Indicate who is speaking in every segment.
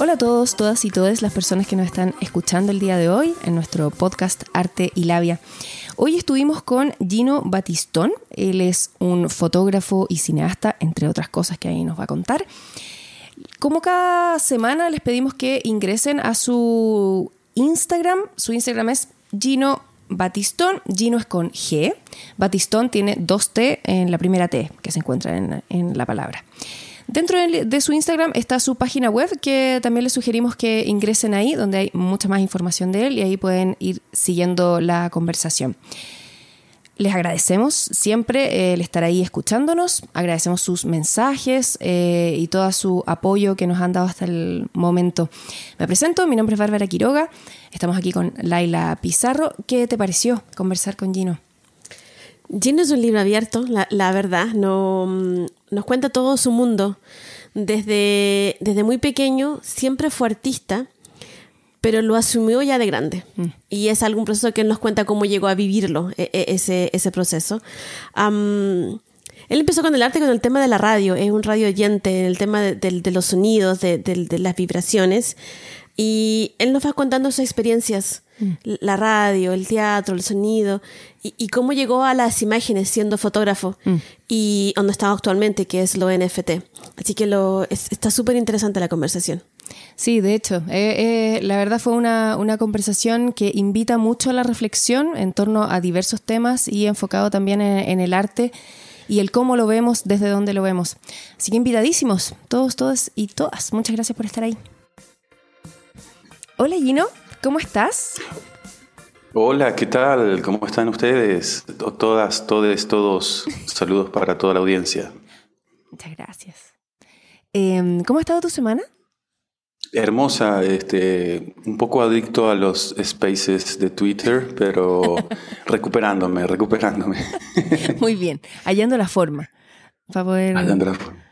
Speaker 1: Hola a todos, todas y todas las personas que nos están escuchando el día de hoy en nuestro podcast Arte y Labia. Hoy estuvimos con Gino Batistón, él es un fotógrafo y cineasta, entre otras cosas que ahí nos va a contar. Como cada semana les pedimos que ingresen a su Instagram, su Instagram es Gino Batistón, Gino es con G, Batistón tiene dos T en la primera T que se encuentra en, en la palabra. Dentro de, su Instagram está su página web que también les sugerimos que ingresen ahí, donde hay mucha más información de él y ahí pueden ir siguiendo la conversación. Les agradecemos siempre el estar ahí escuchándonos, agradecemos sus mensajes eh, y todo su apoyo que nos han dado hasta el momento. Me presento, mi nombre es Bárbara Quiroga, estamos aquí con Laila Pizarro. ¿Qué te pareció conversar con Gino?
Speaker 2: Gino es un libro abierto, la, verdad, no, mm, nos cuenta todo su mundo. Desde, desde muy pequeño siempre fue artista, pero lo asumió ya de grande. Mm. Y es algún proceso que él nos cuenta cómo llegó a vivirlo, e, e, ese, ese proceso. él empezó con el arte, con el tema de la radio, es un radio oyente, el tema de, los sonidos, de, de, las vibraciones. Y él nos va contando sus experiencias la radio, el teatro, el sonido, y, cómo llegó a las imágenes siendo fotógrafo mm. y donde estamos actualmente, que es lo NFT. Así que lo, está súper interesante la conversación.
Speaker 1: Sí, de hecho, eh, eh, la verdad fue una, una, conversación que invita mucho a la reflexión en torno a diversos temas y enfocado también en, el arte y el cómo lo vemos, desde dónde lo vemos. Así que invitadísimos, todos, todas y todas. Muchas gracias por estar ahí. Hola Gino. ¿Cómo estás?
Speaker 3: Hola, ¿qué tal? ¿Cómo están ustedes? Todas, todes, todos. Saludos para toda la audiencia.
Speaker 1: Muchas gracias. Em, ¿Cómo ha estado tu semana?
Speaker 3: Hermosa, este, un poco adicto a los spaces de Twitter, pero recuperándome, recuperándome.
Speaker 1: Muy bien, hallando la forma. Para poder...
Speaker 3: Hallando la forma.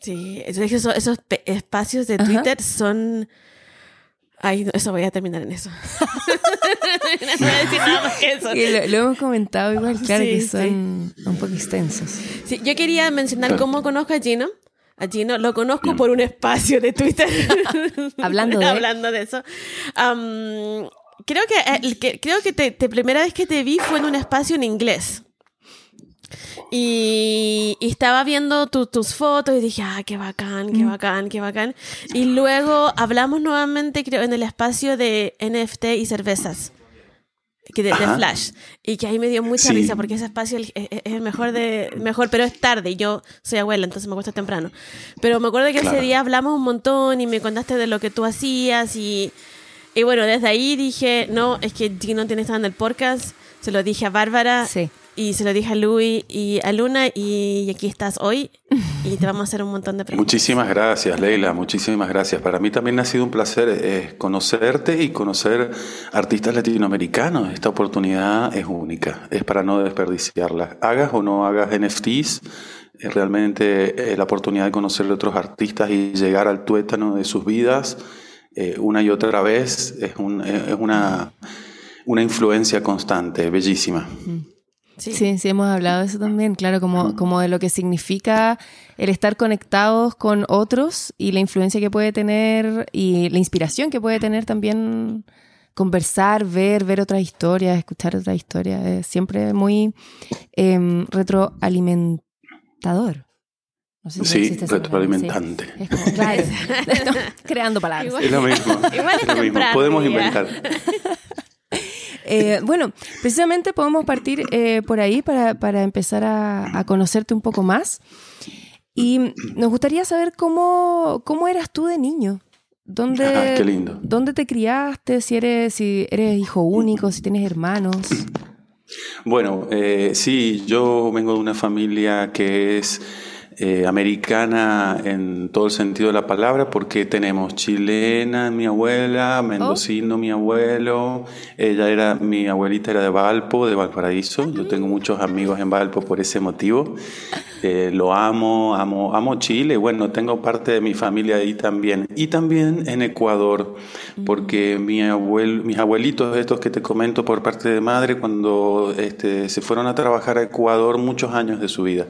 Speaker 2: Sí, esos, esos espacios de Twitter son Ay, eso voy a terminar en eso. no voy a decir nada más que eso.
Speaker 1: lo, hemos comentado igual, claro que son un poco extensos.
Speaker 2: Sí, yo quería mencionar cómo conozco a Gino. A Gino lo conozco por un espacio de Twitter.
Speaker 1: Hablando de,
Speaker 2: Hablando de eso. creo que, eh, creo que la primera vez que te vi fue en un espacio en inglés. Y, estaba viendo tus fotos y dije, ah, qué bacán, qué mm. bacán, qué bacán. Y luego hablamos nuevamente, creo, en el espacio de NFT y cervezas. Que de, Flash. Y que ahí me dio mucha risa porque ese espacio es, el mejor de mejor, pero es tarde. Y yo soy abuela, entonces me cuesta temprano. Pero me acuerdo que ese día hablamos un montón y me contaste de lo que tú hacías. Y, y bueno, desde ahí dije, no, es que Gino tiene que estar en el podcast. Se lo dije a Bárbara. Sí y se lo dije a Luis y a Luna y aquí estás hoy y te vamos a hacer un montón de preguntas.
Speaker 3: Muchísimas gracias, Leila, muchísimas gracias. Para mí también ha sido un placer eh, conocerte y conocer artistas latinoamericanos. Esta oportunidad es única, es para no desperdiciarla. Hagas o no hagas NFTs, es realmente eh, la oportunidad de conocer a otros artistas y llegar al tuétano de sus vidas eh, una y otra vez es, es una, una influencia constante, bellísima.
Speaker 1: Sí. sí, hemos hablado de eso también, claro, como, como de lo que significa el estar conectados con otros y la influencia que puede tener y la inspiración que puede tener también conversar, ver, ver otras historias, escuchar otras historias, es siempre muy em, retroalimentador.
Speaker 3: sí, retroalimentante.
Speaker 1: claro, creando palabras.
Speaker 3: es lo mismo. Igual es, lo mismo. Podemos inventar.
Speaker 1: Eh, bueno, precisamente podemos partir eh, por ahí para, empezar a, conocerte un poco más. Y nos gustaría saber cómo, cómo eras tú de niño. ¿Dónde,
Speaker 3: ah, qué lindo.
Speaker 1: ¿Dónde te criaste? Si eres, si eres hijo único, si tienes hermanos.
Speaker 3: Bueno, eh, sí, yo vengo de una familia que es eh, americana en todo el sentido de la palabra, porque tenemos chilena mi abuela, mendocino mi abuelo, ella era, mi abuelita era de Valpo, de Valparaíso, yo tengo muchos amigos en Valpo por ese motivo, eh, lo amo, amo, amo Chile, bueno, tengo parte de mi familia ahí también, y también en Ecuador, porque mi abuelo, mis abuelitos, estos que te comento por parte de madre, cuando este, se fueron a trabajar a Ecuador muchos años de su vida.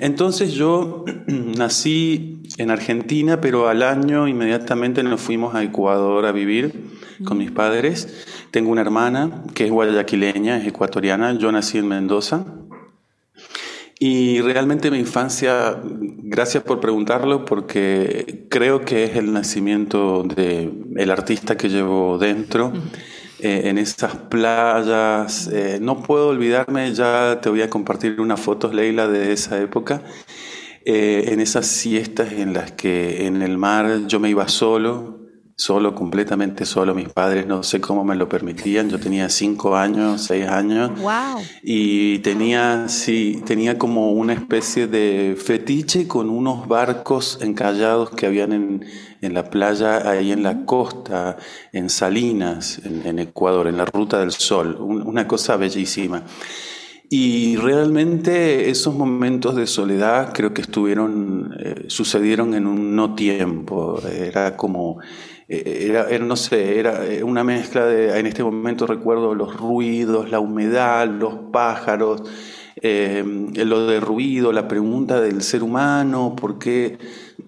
Speaker 3: Entonces yo nací en Argentina, pero al año inmediatamente nos fuimos a Ecuador a vivir con mis padres. Tengo una hermana que es guayaquileña, es ecuatoriana. Yo nací en Mendoza. Y realmente mi infancia, gracias por preguntarlo, porque creo que es el nacimiento del el artista que llevo dentro. Eh, en esas playas, eh, no puedo olvidarme, ya te voy a compartir unas fotos, Leila, de esa época. Eh, en esas siestas en las que en el mar yo me iba solo, solo, completamente solo. Mis padres no sé cómo me lo permitían. Yo tenía cinco años, seis años.
Speaker 1: Wow.
Speaker 3: Y tenía, sí, tenía como una especie de fetiche con unos barcos encallados que habían en, en la playa, ahí en la costa, en Salinas, en, Ecuador, en la Ruta del Sol. una cosa bellísima. Y realmente esos momentos de soledad creo que estuvieron, eh, sucedieron en un no tiempo. Era como era, no sé, era una mezcla de, en este momento recuerdo los ruidos, la humedad, los pájaros, eh, lo de ruido, la pregunta del ser humano, ¿por qué?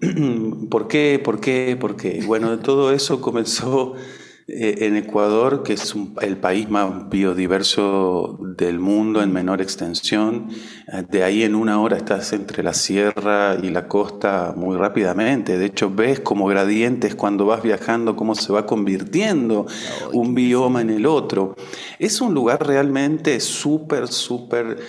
Speaker 3: ¿Por qué? ¿Por qué? ¿Por qué? Bueno, todo eso comenzó eh, en Ecuador, que es el país más biodiverso del mundo en menor extensión, eh, de ahí en una hora estás entre la sierra y la costa muy rápidamente. De hecho, ves como gradientes cuando vas viajando, cómo se va convirtiendo un bioma en el otro. Es un lugar realmente súper, súper...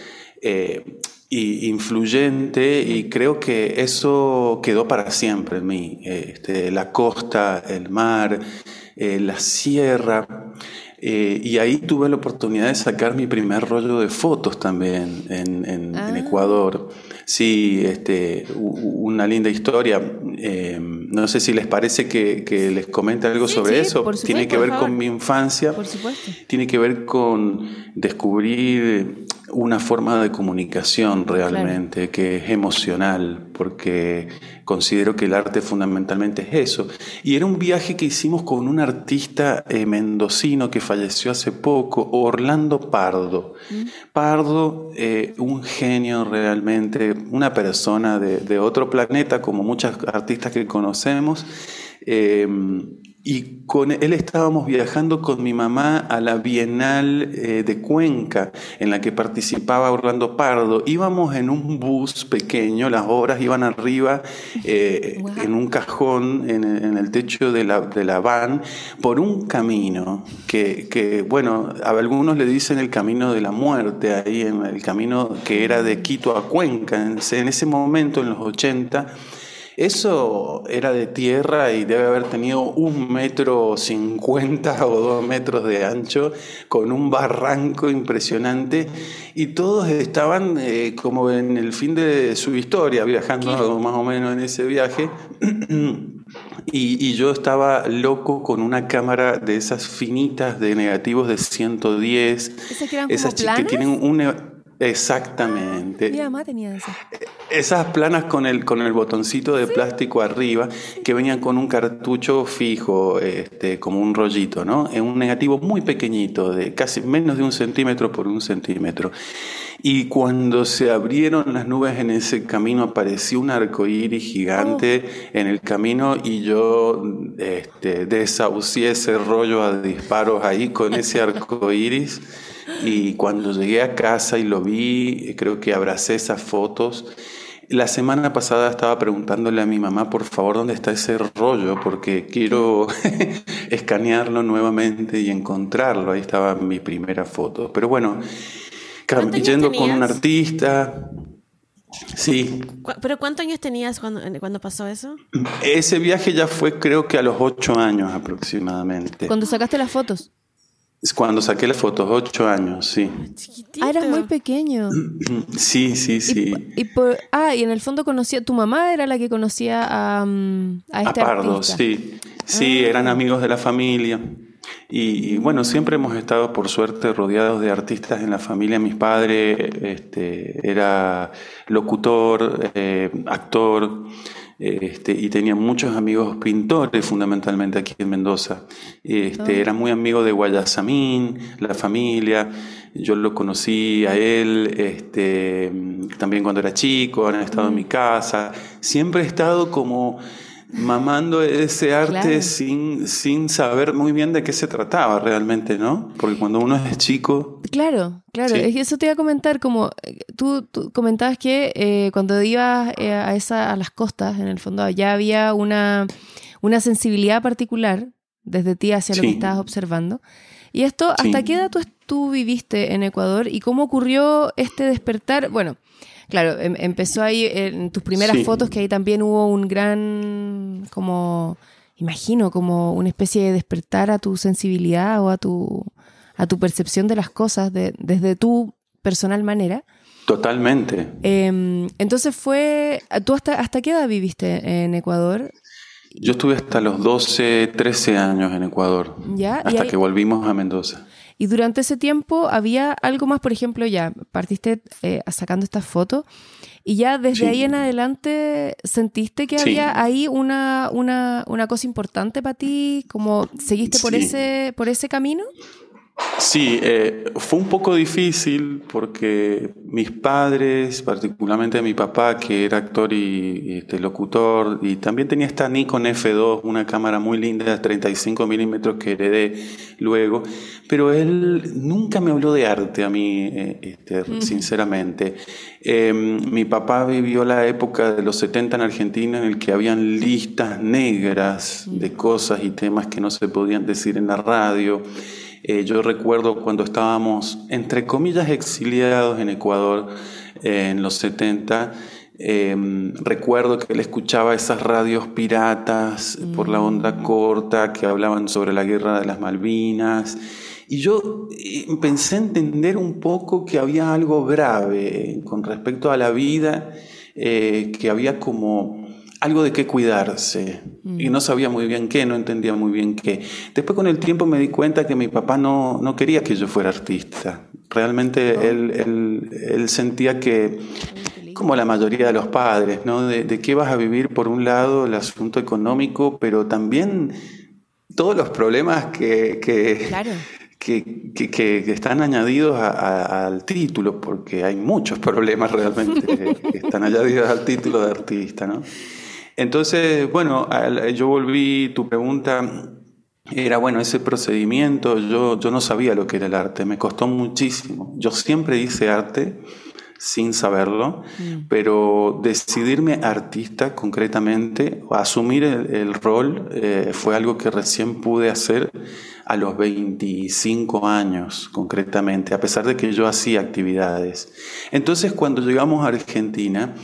Speaker 3: Eh, influyente y creo que eso quedó para siempre en mí. Este, la costa, el mar, eh, la sierra. Eh, y ahí tuve la oportunidad de sacar mi primer rollo de fotos también en, ah. Ecuador. Sí, este, una linda historia. Eh, no sé si les parece que, les comente algo sobre eso. tiene que ver con mi infancia.
Speaker 1: Por supuesto.
Speaker 3: Tiene que ver con descubrir una forma de comunicación realmente que es emocional, porque considero que el arte fundamentalmente es eso. Y era un viaje que hicimos con un artista eh, mendocino que falleció hace poco, Orlando Pardo. Mm. Pardo, eh, un genio realmente, una persona de, otro planeta, como muchas artistas que conocemos. Eh, y con él estábamos viajando con mi mamá a la Bienal eh, de Cuenca, en la que participaba Orlando Pardo. Íbamos en un bus pequeño, las obras iban arriba, eh, en un cajón, en, el techo de la, de la, van, por un camino que, que, bueno, a algunos le dicen el camino de la muerte, ahí en el camino que era de Quito a Cuenca. En, en ese momento, en los 80, eso era de tierra y debe haber tenido un metro cincuenta o dos metros de ancho, con un barranco impresionante, y todos estaban eh, como en el fin de su historia, viajando más o menos en ese viaje. Y, yo estaba loco con una cámara de esas finitas de negativos de 110.
Speaker 1: ¿Esas que,
Speaker 3: tienen un Exactamente.
Speaker 1: Mi mamá tenía esas.
Speaker 3: Esas planas con el, con el botoncito de plástico arriba que venían con un cartucho fijo, este, como un rollito, ¿no? En un negativo muy pequeñito, de casi menos de un centímetro por un centímetro. Y cuando se abrieron las nubes en ese camino, apareció un arco iris gigante oh. en el camino y yo este, desahucié ese rollo a disparos ahí con ese arco iris. Y cuando llegué a casa y lo vi, creo que abracé esas fotos. La semana pasada estaba preguntándole a mi mamá, por favor, ¿dónde está ese rollo? Porque quiero escanearlo nuevamente y encontrarlo. Ahí estaba mi primera foto. Pero bueno, yendo con un artista. Sí.
Speaker 2: ¿Pero cuántos años tenías cuando, cuando pasó eso?
Speaker 3: Ese viaje ya fue creo que a los ocho años aproximadamente.
Speaker 1: ¿Cuando sacaste las fotos?
Speaker 3: Cuando saqué las fotos, ocho años, sí.
Speaker 1: Ah, eras muy pequeño.
Speaker 3: Sí, sí, sí.
Speaker 1: Y, ah, y en el fondo conocía, tu mamá era la que conocía a, mm, a este
Speaker 3: a Pardo, sí. Sí, ah. eran amigos de la familia. Y, bueno, siempre hemos estado, por suerte, rodeados de artistas en la familia. Mi padre este, era locutor, eh, actor. Este, y tenía muchos amigos pintores, fundamentalmente aquí en Mendoza. Este, ah. Era muy amigo de Guayasamín, la familia. Yo lo conocí a él este, también cuando era chico, han estado en mi casa. Siempre he estado como mamando ese arte sin, sin saber muy bien de qué se trataba realmente, ¿no? Porque cuando uno es chico...
Speaker 1: Claro, claro, eso te iba a comentar, como eh, tú, comentabas que eh, cuando ibas eh, a, esa, a las costas, en el fondo, ya había una, una sensibilidad particular desde ti hacia lo que estabas observando. ¿Y esto, hasta qué edad tú, tú viviste en Ecuador y cómo ocurrió este despertar? Bueno, Claro, em, empezó ahí en tus primeras fotos que ahí también hubo un gran, como, imagino, como una especie de despertar a tu sensibilidad o a tu, a tu percepción de las cosas desde tu personal manera.
Speaker 3: Totalmente.
Speaker 1: Em, entonces fue, ¿tú hasta, hasta qué edad viviste en Ecuador?
Speaker 3: Yo estuve hasta los 12, 13 años en Ecuador. ¿Ya? Hasta que volvimos a Mendoza.
Speaker 1: Y durante ese tiempo había algo más, por ejemplo, ya partiste eh, sacando estas fotos y ya desde ahí en adelante sentiste que había ahí una, una, una, cosa importante para ti, como seguiste por, ese, por ese camino.
Speaker 3: Sí, eh, fue un poco difícil porque mis padres, particularmente mi papá, que era actor y, este, locutor, y también tenía esta Nikon F2, una cámara muy linda de 35 milímetros que heredé luego, pero él nunca me habló de arte a mí, eh, este, sinceramente. Em, mi papá vivió la época de los 70 en Argentina en el que habían listas negras de cosas y temas que no se podían decir en la radio. Eh, yo recuerdo cuando estábamos, entre comillas, exiliados en Ecuador eh, en los 70, em, recuerdo que él escuchaba esas radios piratas por la onda mm. corta que hablaban sobre la guerra de las Malvinas. Y yo eh, pensé entender un poco que había algo grave con respecto a la vida, que había como algo de qué cuidarse. Y no sabía muy bien qué, no entendía muy bien qué. Después con el tiempo me di cuenta que mi papá no, no quería que yo fuera artista. Realmente él, él, sentía que, como la mayoría de los padres, ¿no? De, de, qué vas a vivir por un lado el asunto económico, pero también todos los problemas que, que, que, que, están añadidos al título, porque hay muchos problemas realmente que están añadidos al título de artista, ¿no? Entonces, bueno, yo volví, tu pregunta era, bueno, ese procedimiento, yo, yo no sabía lo que era el arte, me costó muchísimo. Yo siempre hice arte sin saberlo, mm. pero decidirme artista concretamente, asumir el, rol, eh, fue algo que recién pude hacer a los 25 años concretamente, a pesar de que yo hacía actividades. Entonces cuando llegamos a Argentina,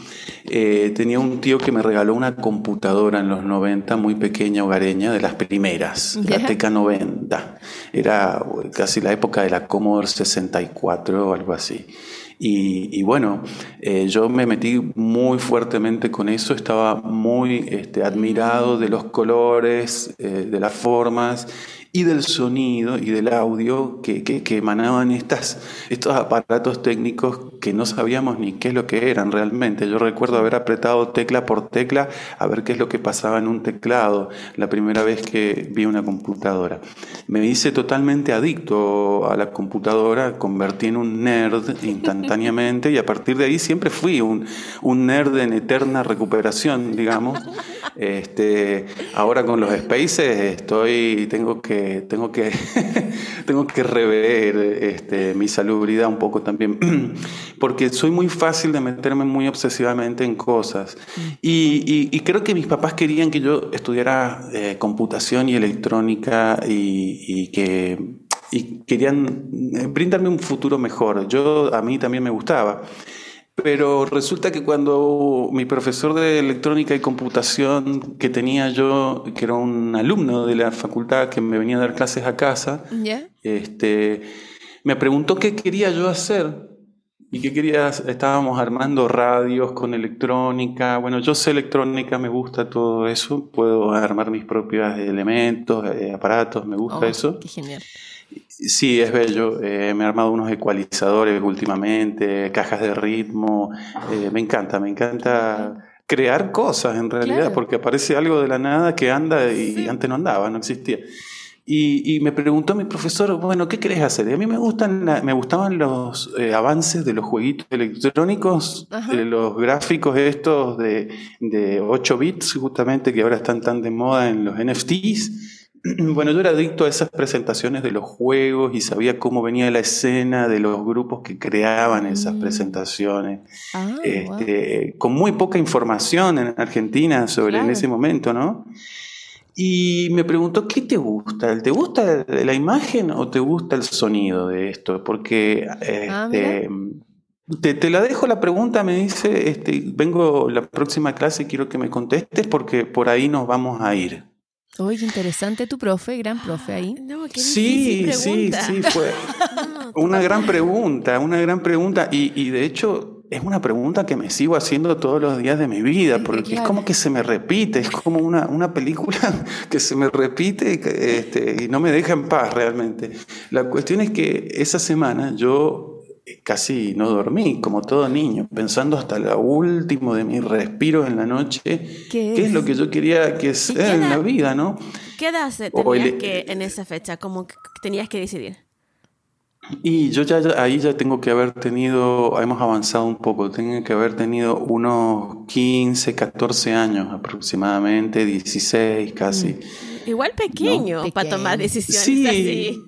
Speaker 3: eh, tenía un tío que me regaló una computadora en los 90, muy pequeña, hogareña, de las primeras, la TK90. Era casi la época de la Commodore 64 o algo así. Y, bueno, eh, yo me metí muy fuertemente con eso, estaba muy este, admirado de los colores, eh, de las formas y del sonido y del audio que, que, emanaban estas, estos aparatos técnicos que no sabíamos ni qué es lo que eran realmente. Yo recuerdo haber apretado tecla por tecla a ver qué es lo que pasaba en un teclado la primera vez que vi una computadora. Me hice totalmente adicto a la computadora, convertí en un nerd instantáneamente y a partir de ahí siempre fui un, un nerd en eterna recuperación, digamos. Este, ahora con los spaces estoy, tengo que tengo que, tengo que rever este, mi salubridad un poco también, porque soy muy fácil de meterme muy obsesivamente en cosas. Y, creo que mis papás querían que yo estudiara eh, computación y electrónica y, que y querían eh, brindarme un futuro mejor. Yo a mí también me gustaba. Pero resulta que cuando mi profesor de electrónica y computación que tenía yo, que era un alumno de la facultad que me venía a dar clases a casa, este, me preguntó qué quería yo hacer y qué quería, estábamos armando radios con electrónica, bueno, yo sé electrónica, me gusta todo eso, puedo armar mis propios elementos, eh, aparatos, me gusta oh, eso.
Speaker 1: Qué genial.
Speaker 3: Sí, es bello. Eh, me he armado unos ecualizadores últimamente, cajas de ritmo. Eh, me encanta, me encanta crear cosas en realidad,
Speaker 1: Claro.
Speaker 3: porque aparece algo de la nada que anda y
Speaker 1: Sí.
Speaker 3: antes no andaba, no existía. Y, y me preguntó mi profesor, bueno, ¿qué querés hacer? Y a mí me gustan, la- me gustaban los eh, avances de los jueguitos electrónicos, eh, los gráficos estos de, de 8 bits, justamente, que ahora están tan de moda en los NFTs. Bueno, yo era adicto a esas presentaciones de los juegos y sabía cómo venía la escena de los grupos que creaban esas
Speaker 1: Mm.
Speaker 3: presentaciones.
Speaker 1: Ah, wow.
Speaker 3: Este, con muy poca información en Argentina sobre en ese momento, ¿no? Y me preguntó, ¿qué te gusta? ¿Te gusta la imagen o te gusta el sonido de esto? Porque
Speaker 1: Ah,
Speaker 3: este, te, te la dejo la pregunta, me dice, este, vengo la próxima clase y quiero que me contestes porque por ahí nos vamos a ir.
Speaker 1: Oye, interesante tu profe, gran profe ahí.
Speaker 2: No, qué
Speaker 3: Sí, sí, sí, fue
Speaker 2: No,
Speaker 3: una gran pregunta, una gran pregunta. Y, y de hecho es una pregunta que me sigo haciendo todos los días de mi vida, porque
Speaker 1: Claro.
Speaker 3: es como que se me repite, es como una, una película que se me repite este, y no me deja en paz realmente. La cuestión es que esa semana yo casi no dormí, como todo niño, pensando hasta lo último de mis respiros en la noche,
Speaker 1: ¿Qué
Speaker 3: qué
Speaker 1: es?
Speaker 3: es lo que yo quería que sea en la vida, ¿no?
Speaker 2: ¿Qué edad tenías
Speaker 3: el-
Speaker 2: que en esa fecha? Como que tenías que decidir.
Speaker 3: Y yo ya, ya- ahí ya tengo que haber tenido, hemos avanzado un poco, tengo que haber tenido unos 15, 14 años aproximadamente, 16 casi.
Speaker 2: Igual pequeño
Speaker 1: No.
Speaker 2: para tomar decisiones
Speaker 3: Sí,
Speaker 2: así.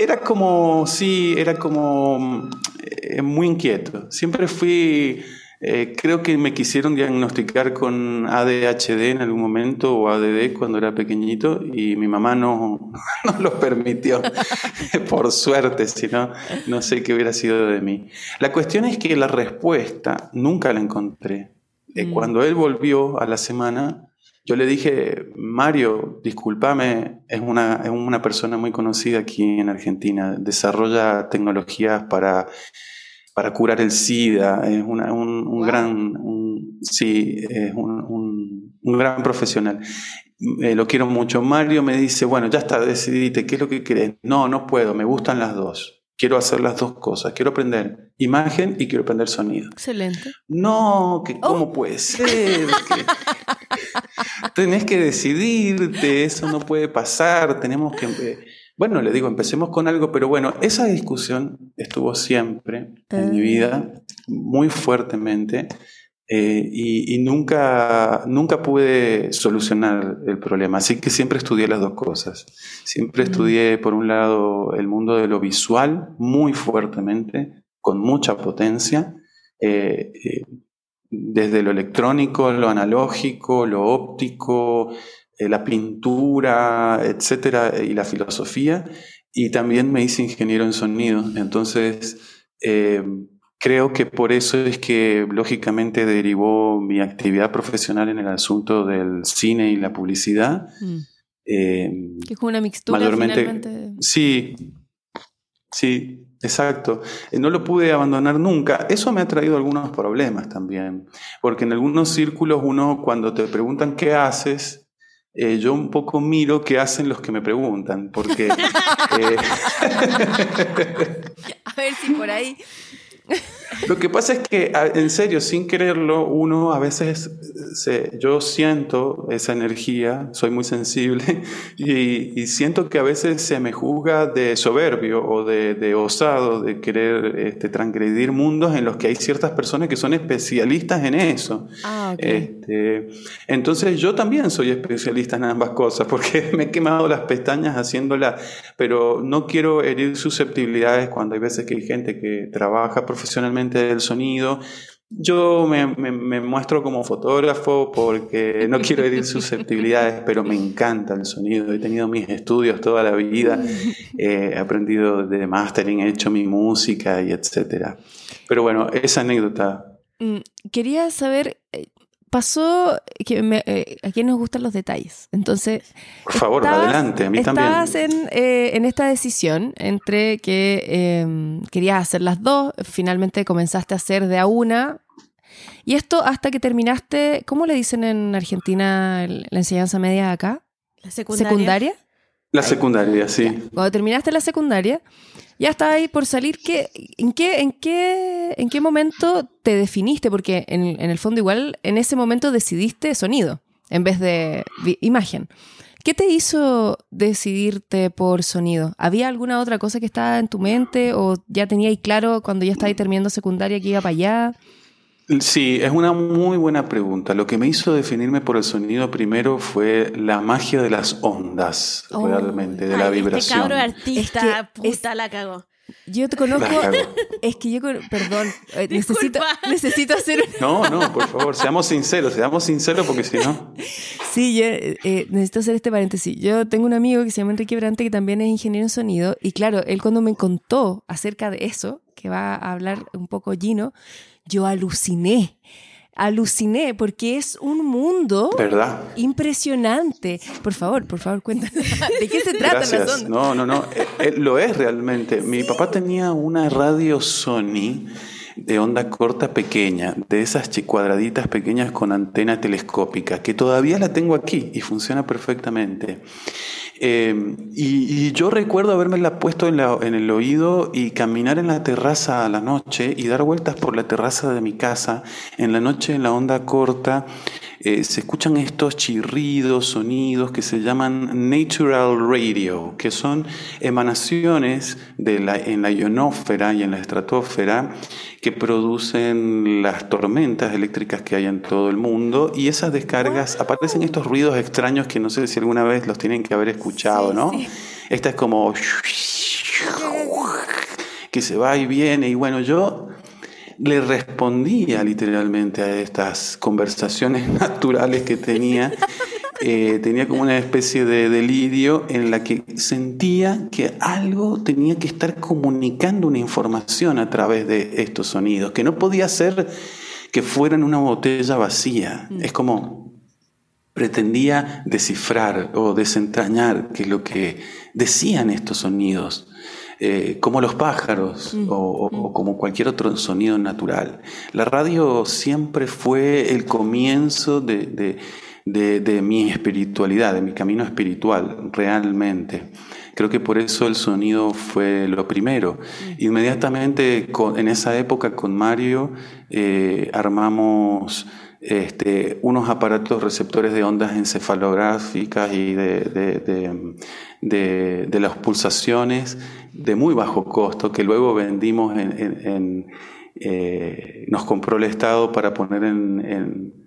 Speaker 3: Era como, sí, era como eh, muy inquieto. Siempre fui, eh, creo que me quisieron diagnosticar con ADHD en algún momento o ADD cuando era pequeñito y mi mamá no, no lo permitió, por suerte, si no, no sé qué hubiera sido de mí. La cuestión es que la respuesta nunca la encontré.
Speaker 1: Mm.
Speaker 3: Cuando él volvió a la semana, yo le dije, Mario, discúlpame, es una, es una persona muy conocida aquí en Argentina, desarrolla tecnologías para, para curar el SIDA, es una- un, un
Speaker 1: Wow.
Speaker 3: gran, un- sí, es un, un- gran profesional. Eh, lo quiero mucho. Mario me dice, bueno, ya está, decidite, ¿qué es lo que querés? No, no puedo, me gustan las dos. Quiero hacer las dos cosas. Quiero aprender imagen y quiero aprender sonido.
Speaker 1: Excelente.
Speaker 3: No, que
Speaker 1: Oh.
Speaker 3: cómo puede ser. Que- Tenés que decidirte, eso no puede pasar, tenemos que... Bueno, le digo, empecemos con algo, pero bueno, esa discusión estuvo siempre en mi vida, muy fuertemente, eh, y, y nunca, nunca pude solucionar el problema, así que siempre estudié las dos cosas. Siempre estudié, por un lado, el mundo de lo visual muy fuertemente, con mucha potencia, eh, eh, desde lo electrónico, lo analógico, lo óptico, eh, la pintura, etcétera, y la filosofía. Y también me hice ingeniero en sonido. Entonces, eh, creo que por eso es que lógicamente derivó mi actividad profesional en el asunto del cine y la publicidad.
Speaker 1: Mm.
Speaker 3: Eh,
Speaker 1: Que es una mixtura
Speaker 3: Mayormente-
Speaker 1: finalmente.
Speaker 3: Sí, sí, exacto. Eh, No lo pude abandonar nunca. Eso me ha traído algunos problemas también, porque en algunos círculos uno cuando te preguntan qué haces, eh, yo un poco miro qué hacen los que me preguntan, porque... eh,
Speaker 1: A ver si por ahí.
Speaker 3: Lo que pasa es que, en serio, sin quererlo, uno a veces, se- yo siento esa energía, soy muy sensible, y, y siento que a veces se me juzga de soberbio o de, de osado, de querer este, transgredir mundos en los que hay ciertas personas que son especialistas en eso.
Speaker 1: Ah, ok.
Speaker 3: Este, entonces yo también soy especialista en ambas cosas porque me he quemado las pestañas haciéndola, pero no quiero herir susceptibilidades cuando hay veces que hay gente que trabaja profesionalmente del sonido. Yo me, muestro como fotógrafo porque no quiero herir susceptibilidades, pero me encanta el sonido. He tenido mis estudios toda la vida, he aprendido de mastering, he hecho mi música y etcétera. Pero bueno, esa anécdota
Speaker 1: Mm, Quería saber, eh, pasó que me- eh, a quién nos gustan los detalles. Entonces,
Speaker 3: Por favor,
Speaker 1: estabas-
Speaker 3: adelante, a mí también.
Speaker 1: estabas en, eh, en esta decisión entre que eh, querías hacer las dos, finalmente comenzaste a hacer de a una. Y esto hasta que terminaste, ¿cómo le dicen en Argentina el- la enseñanza media acá?
Speaker 2: La secundaria.
Speaker 1: ¿Secundaria?
Speaker 3: La secundaria, sí.
Speaker 1: Cuando terminaste la secundaria, ya estabas ahí por salir. ¿qué, en, qué, en, qué, ¿En qué momento te definiste? Porque en, en el fondo igual en ese momento decidiste sonido en vez de imagen. ¿Qué te hizo decidirte por sonido? ¿Había alguna otra cosa que estaba en tu mente o ya tenías claro cuando ya estabas terminando secundaria que iba para allá?
Speaker 3: Sí, es una muy buena pregunta. Lo que me hizo definirme por el sonido primero fue la magia de las ondas, oh. realmente, de la este vibración.
Speaker 2: Este cabro artista, puta la cagó.
Speaker 1: Yo te conozco. Es que yo. Perdón. Eh, necesito, necesito hacer.
Speaker 3: No, no, por favor, seamos sinceros, seamos sinceros porque si no.
Speaker 1: Sí, yo eh, necesito hacer este paréntesis. Yo tengo un amigo que se llama Enrique Brante que también es ingeniero en sonido. Y claro, él cuando me contó acerca de eso, que va a hablar un poco Gino, yo aluciné aluciné porque es un mundo
Speaker 3: ¿verdad?
Speaker 1: impresionante. Por favor, por favor, cuéntanos. ¿De qué se trata
Speaker 3: Gracias. No, no, no. Eh, eh, lo es realmente. Mi papá tenía una radio Sony de onda corta pequeña, de esas cuadraditas pequeñas con antena telescópica, que todavía la tengo aquí y funciona perfectamente. Eh, y, yo recuerdo haberme puesto en, en, el oído y caminar en la terraza a la noche y dar vueltas por la terraza de mi casa en la noche en la onda corta eh, se escuchan estos chirridos, sonidos que se llaman natural radio, que son emanaciones de la, en la ionósfera y en la estratosfera que producen las tormentas eléctricas que hay en todo el mundo y esas descargas aparecen estos ruidos extraños que no sé si alguna vez los tienen que haber escuchado, ¿no? Esta es como que se va y viene y bueno, yo le respondía literalmente a estas conversaciones naturales que tenía. Eh, tenía como una especie de delirio en la que sentía que algo tenía que estar comunicando una información a través de estos sonidos, que no podía ser que fueran una botella vacía. Mm. Es como pretendía descifrar o desentrañar qué es lo que decían estos sonidos. Eh, como los pájaros mm. o, mm. como cualquier otro sonido natural. La radio siempre fue el comienzo de, mi espiritualidad, de mi camino espiritual, realmente. Creo que por eso el sonido fue lo primero. Mm. Inmediatamente en esa época con Mario eh, armamos este, unos aparatos receptores de ondas encefalográficas y de, de, las pulsaciones de muy bajo costo que luego vendimos en, eh, nos compró el Estado para poner en, en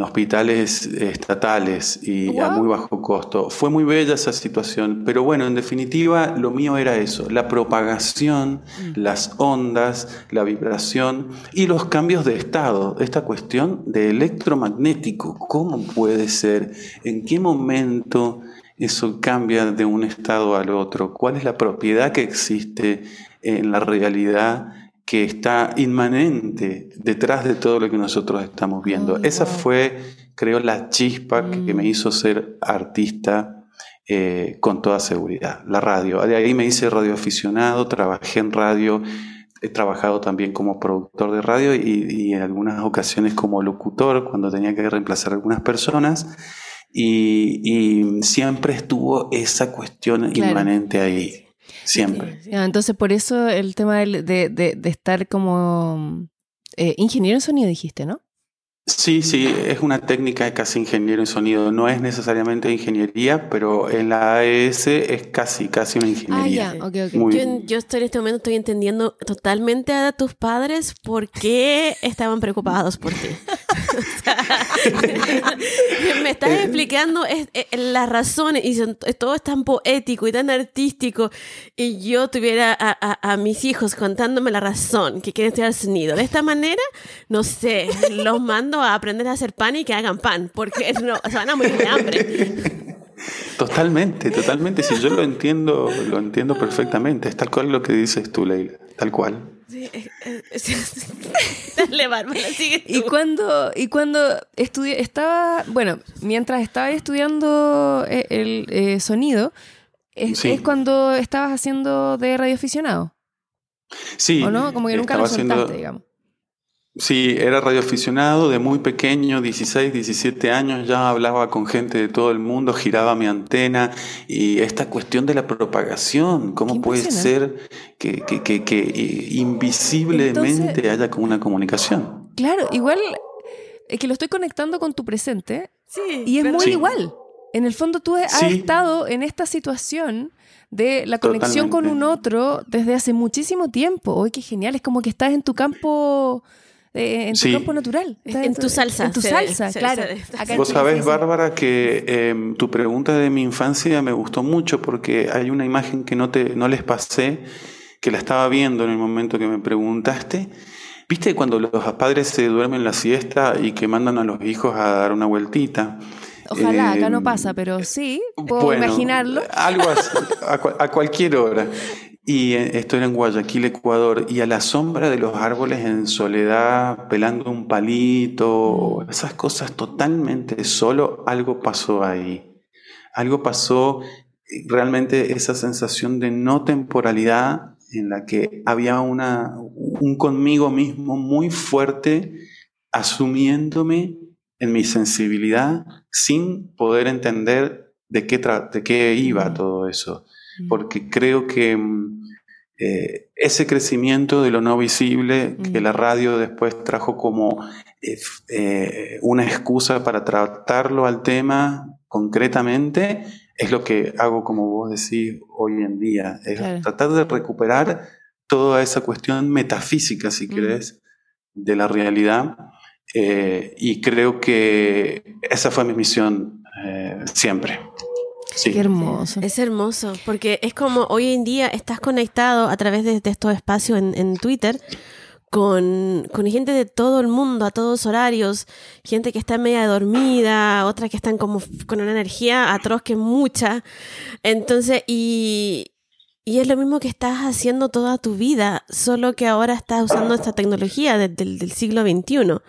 Speaker 3: hospitales estatales y a muy bajo costo. Fue muy bella esa situación, pero bueno, en definitiva lo mío era eso, la propagación, mm. las ondas, la vibración y los cambios de estado, esta cuestión de electromagnético, ¿cómo puede ser? ¿En qué momento eso cambia de un estado al otro? ¿Cuál es la propiedad que existe en la realidad que está inmanente detrás de todo lo que nosotros estamos viendo? Esa fue, creo, la chispa que me mm. hizo ser artista. Eh, con toda seguridad, la radio. De ahí me hice radioaficionado, trabajé en radio, he trabajado también como productor de radio y, y, en algunas ocasiones como locutor cuando tenía que reemplazar a algunas personas. Y, siempre estuvo esa cuestión inmanente ahí. Siempre.
Speaker 1: Entonces, por eso el tema de, de, estar como eh, ingeniero en sonido, dijiste, ¿no?
Speaker 3: Sí, sí, es una técnica casi ingeniero en sonido. No es necesariamente ingeniería, pero en la AES es casi, casi una ingeniería.
Speaker 2: Ah, ya, ok, ok. Yo, yo, estoy en este momento estoy entendiendo totalmente a tus padres por qué estaban preocupados por ti. me estás eh, explicando las razones y todo es tan poético y tan artístico y yo tuviera a, mis hijos contándome la razón que quieren estudiar sonido. De esta manera, no sé, los mando a aprender a hacer pan y que hagan pan porque no, se van a morir de hambre.
Speaker 3: Totalmente, totalmente. Si yo lo entiendo, lo entiendo perfectamente. Es tal cual lo que dices tú, Leila. Tal cual. Sí,
Speaker 2: Dale, Bárbara, sigue
Speaker 1: Y cuando, y cuando estudié, estaba, bueno, mientras estaba estudiando eh, el, eh, sonido, es, cuando estabas haciendo de radioaficionado.
Speaker 3: Sí.
Speaker 1: ¿O no? Como que nunca lo soltaste, digamos.
Speaker 3: Sí, era radioaficionado de muy pequeño, 16, 17 años, ya hablaba con gente de todo el mundo, giraba mi antena y esta cuestión de la propagación, ¿cómo puede ser que, que, que, que eh, invisiblemente haya como una comunicación?
Speaker 1: Claro, igual es que lo estoy conectando con tu presente
Speaker 2: Sí,
Speaker 1: y es muy
Speaker 3: Sí.
Speaker 1: igual. En el fondo tú has
Speaker 3: Sí.
Speaker 1: estado en esta situación de la conexión con un otro desde hace muchísimo tiempo. Hoy qué genial, es como que estás en tu campo eh, en tu
Speaker 3: Sí.
Speaker 1: campo natural.
Speaker 2: En tu salsa,
Speaker 1: En tu salsa,
Speaker 2: se-
Speaker 1: claro.
Speaker 2: se-
Speaker 3: Vos sabés, Bárbara, que em, tu pregunta de mi infancia me gustó mucho porque hay una imagen que no, te, no les pasé, que la estaba viendo en el momento que me preguntaste. ¿Viste cuando los padres se duermen la siesta y que mandan a los hijos a dar una vueltita?
Speaker 1: Ojalá, acá no
Speaker 3: Em,
Speaker 1: pasa, pero sí, puedo
Speaker 3: bueno,
Speaker 1: imaginarlo.
Speaker 3: Algo así, a, a cualquier hora. Y eh, esto era en Guayaquil, Ecuador, y a la sombra de los árboles en soledad, pelando un palito, esas cosas totalmente solo, algo pasó ahí. Algo pasó, eh, realmente esa sensación de no temporalidad en la que había una, un conmigo mismo muy fuerte, asumiéndome en mi sensibilidad sin poder entender de qué, tra- de qué iba todo eso. Porque creo que eh, ese crecimiento de lo no visible que la radio después trajo como eh, eh, una excusa para tratarlo al tema concretamente, es lo que hago, como vos decís, hoy en día. Es
Speaker 1: Claro.
Speaker 3: tratar de recuperar toda esa cuestión metafísica, si querés, de la realidad. Eh, y creo que esa fue mi misión eh, siempre. Sí.
Speaker 1: Qué hermoso.
Speaker 2: Es hermoso, porque es como hoy en día estás conectado a través de, de estos espacios en, en Twitter con, con gente de todo el mundo, a todos horarios, gente que está media dormida, otras que están como con una energía atroz que es mucha. Entonces, y, y es lo mismo que estás haciendo toda tu vida, solo que ahora estás usando esta tecnología de- del, del siglo XXI.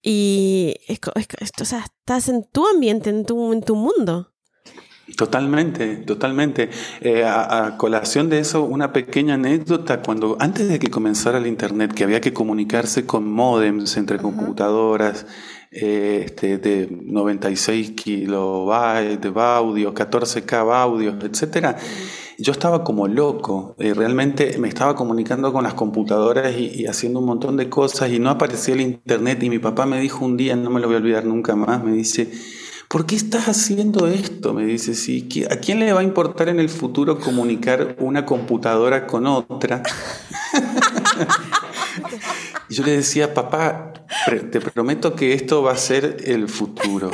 Speaker 2: Y es, es esto, o sea, estás en tu ambiente, en tu, en tu mundo.
Speaker 3: Totalmente, totalmente. Eh, a, a colación de eso, una pequeña anécdota, cuando antes de que comenzara el Internet, que había que comunicarse con módems entre computadoras, eh, este, de 96 kilobytes de audio, 14K audios, etcétera, yo estaba como loco. Eh, realmente me estaba comunicando con las computadoras y, y haciendo un montón de cosas y no aparecía el Internet. Y mi papá me dijo un día, no me lo voy a olvidar nunca más, me dice, ¿por qué estás haciendo esto? Me dice, sí, ¿qui- ¿a quién le va a importar en el futuro comunicar una computadora con otra? y yo le decía, papá, te prometo que esto va a ser el futuro.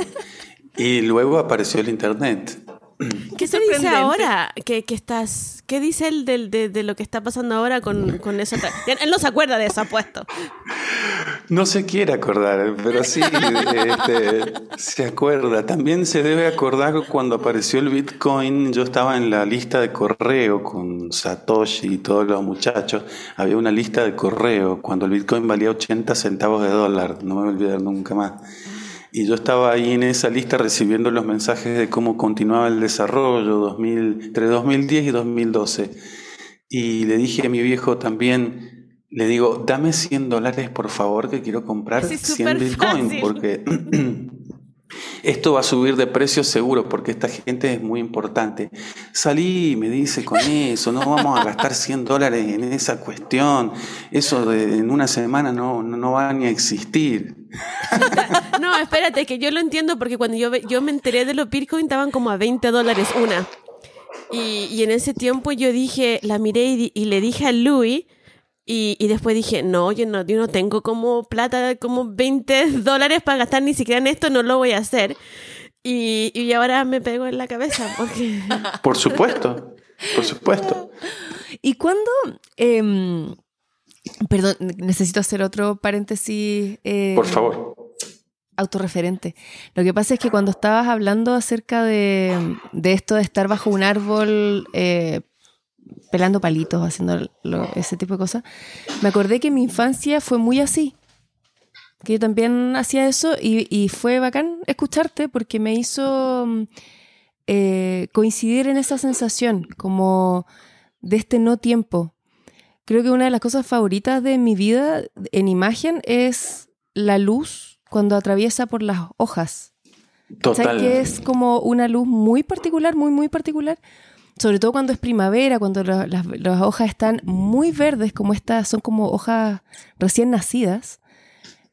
Speaker 3: Y luego apareció el Internet.
Speaker 2: ¿Qué se dice ahora? ¿Qué, qué estás, ¿Qué dice él del- de, de lo que está pasando ahora con, con eso? Él no se acuerda de eso, apuesto.
Speaker 3: No se quiere acordar, pero sí este, se acuerda. También se debe acordar cuando apareció el Bitcoin. Yo estaba en la lista de correo con Satoshi y todos los muchachos. Había una lista de correo cuando el Bitcoin valía 80 centavos de dólar. No me voy a olvidar nunca más. Y yo estaba ahí en esa lista recibiendo los mensajes de cómo continuaba el desarrollo 2000, entre 2010 y 2012. Y le dije a mi viejo también, le digo, dame 100 dólares por favor que quiero comprar
Speaker 2: Sí,
Speaker 3: 100
Speaker 2: súper
Speaker 3: Bitcoin
Speaker 2: fácil.
Speaker 3: porque esto va a subir de precio seguro porque esta gente es muy importante. Salí me dice con eso, no vamos a gastar 100 dólares en esa cuestión, eso en una semana no, no, va ni a existir.
Speaker 2: No, espérate, que yo lo entiendo porque cuando yo, yo me enteré de los Bitcoin estaban como a 20 dólares una. Y, y en ese tiempo yo dije, la miré y, y le dije a Louis y, y después dije, no yo, no, yo no tengo como plata, como 20 dólares para gastar ni siquiera en esto, no lo voy a hacer. Y, y ahora me pego en la cabeza porque...
Speaker 3: Por supuesto, por supuesto.
Speaker 1: ¿Y cuándo? em, perdón, necesito hacer otro paréntesis. eh,
Speaker 3: Por favor.
Speaker 1: autorreferente. Lo que pasa es que cuando estabas hablando acerca de, de esto de estar bajo un árbol eh, pelando palitos, haciendo lo- ese tipo de cosas, me acordé que mi infancia fue muy así. Que yo también hacía eso y, y fue bacán escucharte porque me hizo mm, eh, coincidir en esa sensación, como de este no tiempo. creo que una de las cosas favoritas de mi vida en imagen es la luz cuando atraviesa por las hojas.
Speaker 3: Total.
Speaker 1: ¿Sabes que es como una luz muy particular, muy, muy particular? Sobre todo cuando es primavera, cuando la- las, las hojas están muy verdes, como estas, son como hojas recién nacidas.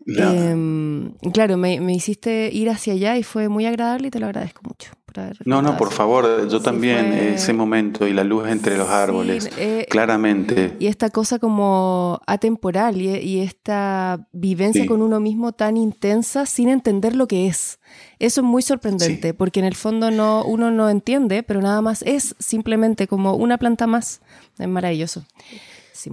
Speaker 1: Em, claro, me, me hiciste ir hacia allá y fue muy agradable y te lo agradezco mucho.
Speaker 3: No, no, por favor, yo
Speaker 1: Sí,
Speaker 3: también,
Speaker 1: fue-
Speaker 3: ese momento y la luz entre los
Speaker 1: Sí,
Speaker 3: árboles,
Speaker 1: eh,
Speaker 3: claramente.
Speaker 1: Y esta cosa como atemporal y, y esta vivencia
Speaker 3: Sí.
Speaker 1: con uno mismo tan intensa sin entender lo que es. Eso es muy sorprendente, porque en el fondo no, uno no entiende, pero nada más es simplemente como una planta más. Es maravilloso.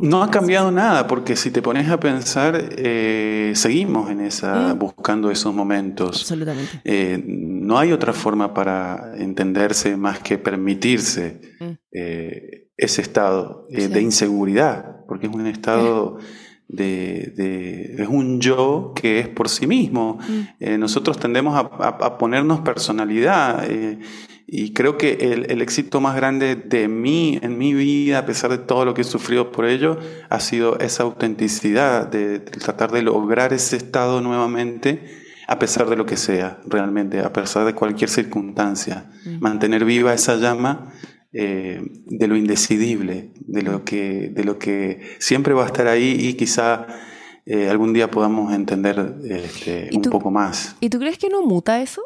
Speaker 3: No ha cambiado nada, porque si te pones a pensar, eh, seguimos en esa,
Speaker 1: Mm.
Speaker 3: buscando esos momentos.
Speaker 1: Absolutamente.
Speaker 3: Eh, no hay otra forma para entenderse más que permitirse
Speaker 1: Mm.
Speaker 3: eh, ese estado
Speaker 1: Sí.
Speaker 3: de inseguridad, porque es un estado de, de- es un yo que es por sí mismo.
Speaker 1: Mm.
Speaker 3: Nosotros tendemos a, a- a ponernos personalidad y creo que el, el éxito más grande de mí en mi vida, a pesar de todo lo que he sufrido por ello, ha sido esa autenticidad de, de tratar de lograr ese estado nuevamente a pesar de lo que sea, realmente, a pesar de cualquier circunstancia.
Speaker 1: Mm.
Speaker 3: Mantener viva esa llama eh, de lo indecidible, de lo, que, de lo que siempre va a estar ahí y quizá eh, algún día podamos entender este,
Speaker 1: ¿Y
Speaker 3: un poco más.
Speaker 1: ¿Y tú crees que no muta eso?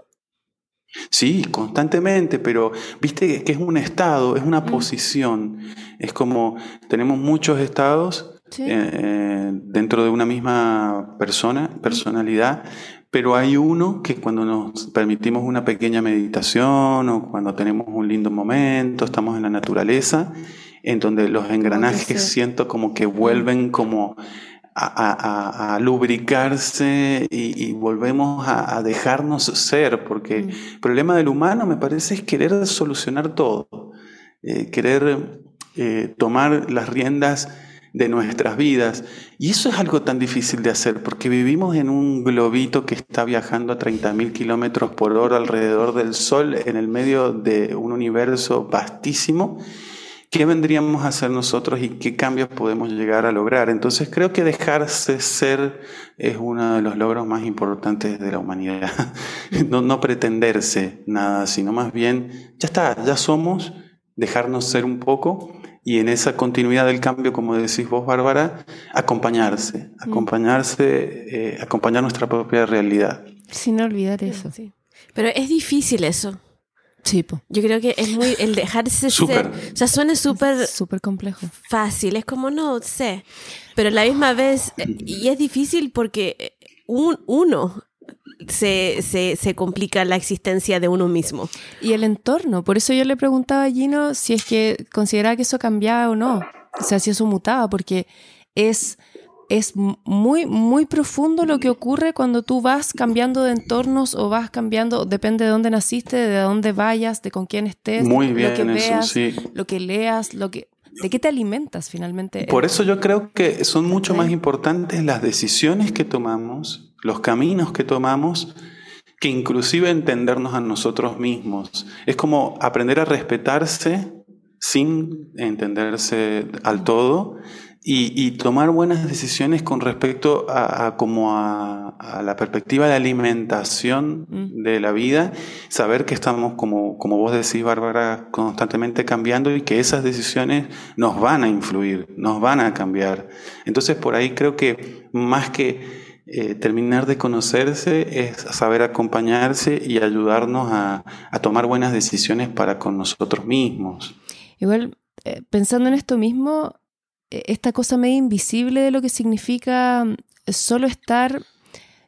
Speaker 3: Sí, constantemente, pero viste que es un estado, es una
Speaker 1: Mm.
Speaker 3: posición. Es como tenemos muchos estados
Speaker 1: Sí.
Speaker 3: eh, dentro de una misma persona, personalidad, pero hay uno que cuando nos permitimos una pequeña meditación o cuando tenemos un lindo momento, estamos en la naturaleza, en donde los engranajes siento como que vuelven como a, a- a- a lubricarse y, y volvemos a, a dejarnos ser, porque
Speaker 1: Mm.
Speaker 3: el problema del humano me parece es querer solucionar todo, eh, querer eh, tomar las riendas de nuestras vidas. Y eso es algo tan difícil de hacer, porque vivimos en un globito que está viajando a 30.000 kilómetros por hora alrededor del Sol, en el medio de un universo vastísimo. ¿Qué vendríamos a hacer nosotros y qué cambios podemos llegar a lograr? Entonces creo que dejarse ser es uno de los logros más importantes de la humanidad. No, no pretenderse nada, sino más bien, ya está, ya somos, dejarnos ser un poco y en esa continuidad del cambio, como decís vos, Bárbara, acompañarse, acompañarse, eh, acompañar nuestra propia realidad.
Speaker 1: Sin olvidar eso.
Speaker 2: Sí. Pero es difícil eso.
Speaker 1: Sí, po.
Speaker 2: Yo creo que es muy el dejarse ser. O sea, suena súper
Speaker 1: Súper complejo.
Speaker 2: fácil, es como no sé. Pero a la misma vez, eh, y es difícil porque eh, un, uno se, se, se complica la existencia de uno mismo.
Speaker 1: Y el entorno. Por eso yo le preguntaba a Gino si es que consideraba que eso cambiaba o no. O sea, si eso mutaba, porque es, es muy, muy profundo lo que ocurre cuando tú vas cambiando de entornos o vas cambiando, depende de dónde naciste, de dónde vayas, de con quién estés,
Speaker 3: Muy
Speaker 1: lo
Speaker 3: bien
Speaker 1: que
Speaker 3: eso,
Speaker 1: veas,
Speaker 3: sí.
Speaker 1: lo que leas, lo que, de qué te alimentas finalmente.
Speaker 3: Por eso yo creo que son mucho más importantes las decisiones que tomamos, los caminos que tomamos, que inclusive entendernos a nosotros mismos. Es como aprender a respetarse sin entenderse al todo y, y tomar buenas decisiones con respecto a, a como a, a la perspectiva de alimentación
Speaker 1: Mm.
Speaker 3: de la vida, saber que estamos, como, como vos decís, Bárbara, constantemente cambiando y que esas decisiones nos van a influir, nos van a cambiar. Entonces, por ahí creo que más que eh, terminar de conocerse es saber acompañarse y ayudarnos a, a tomar buenas decisiones para con nosotros mismos.
Speaker 1: Igual, eh, pensando en esto mismo, esta cosa medio invisible de lo que significa mm, solo estar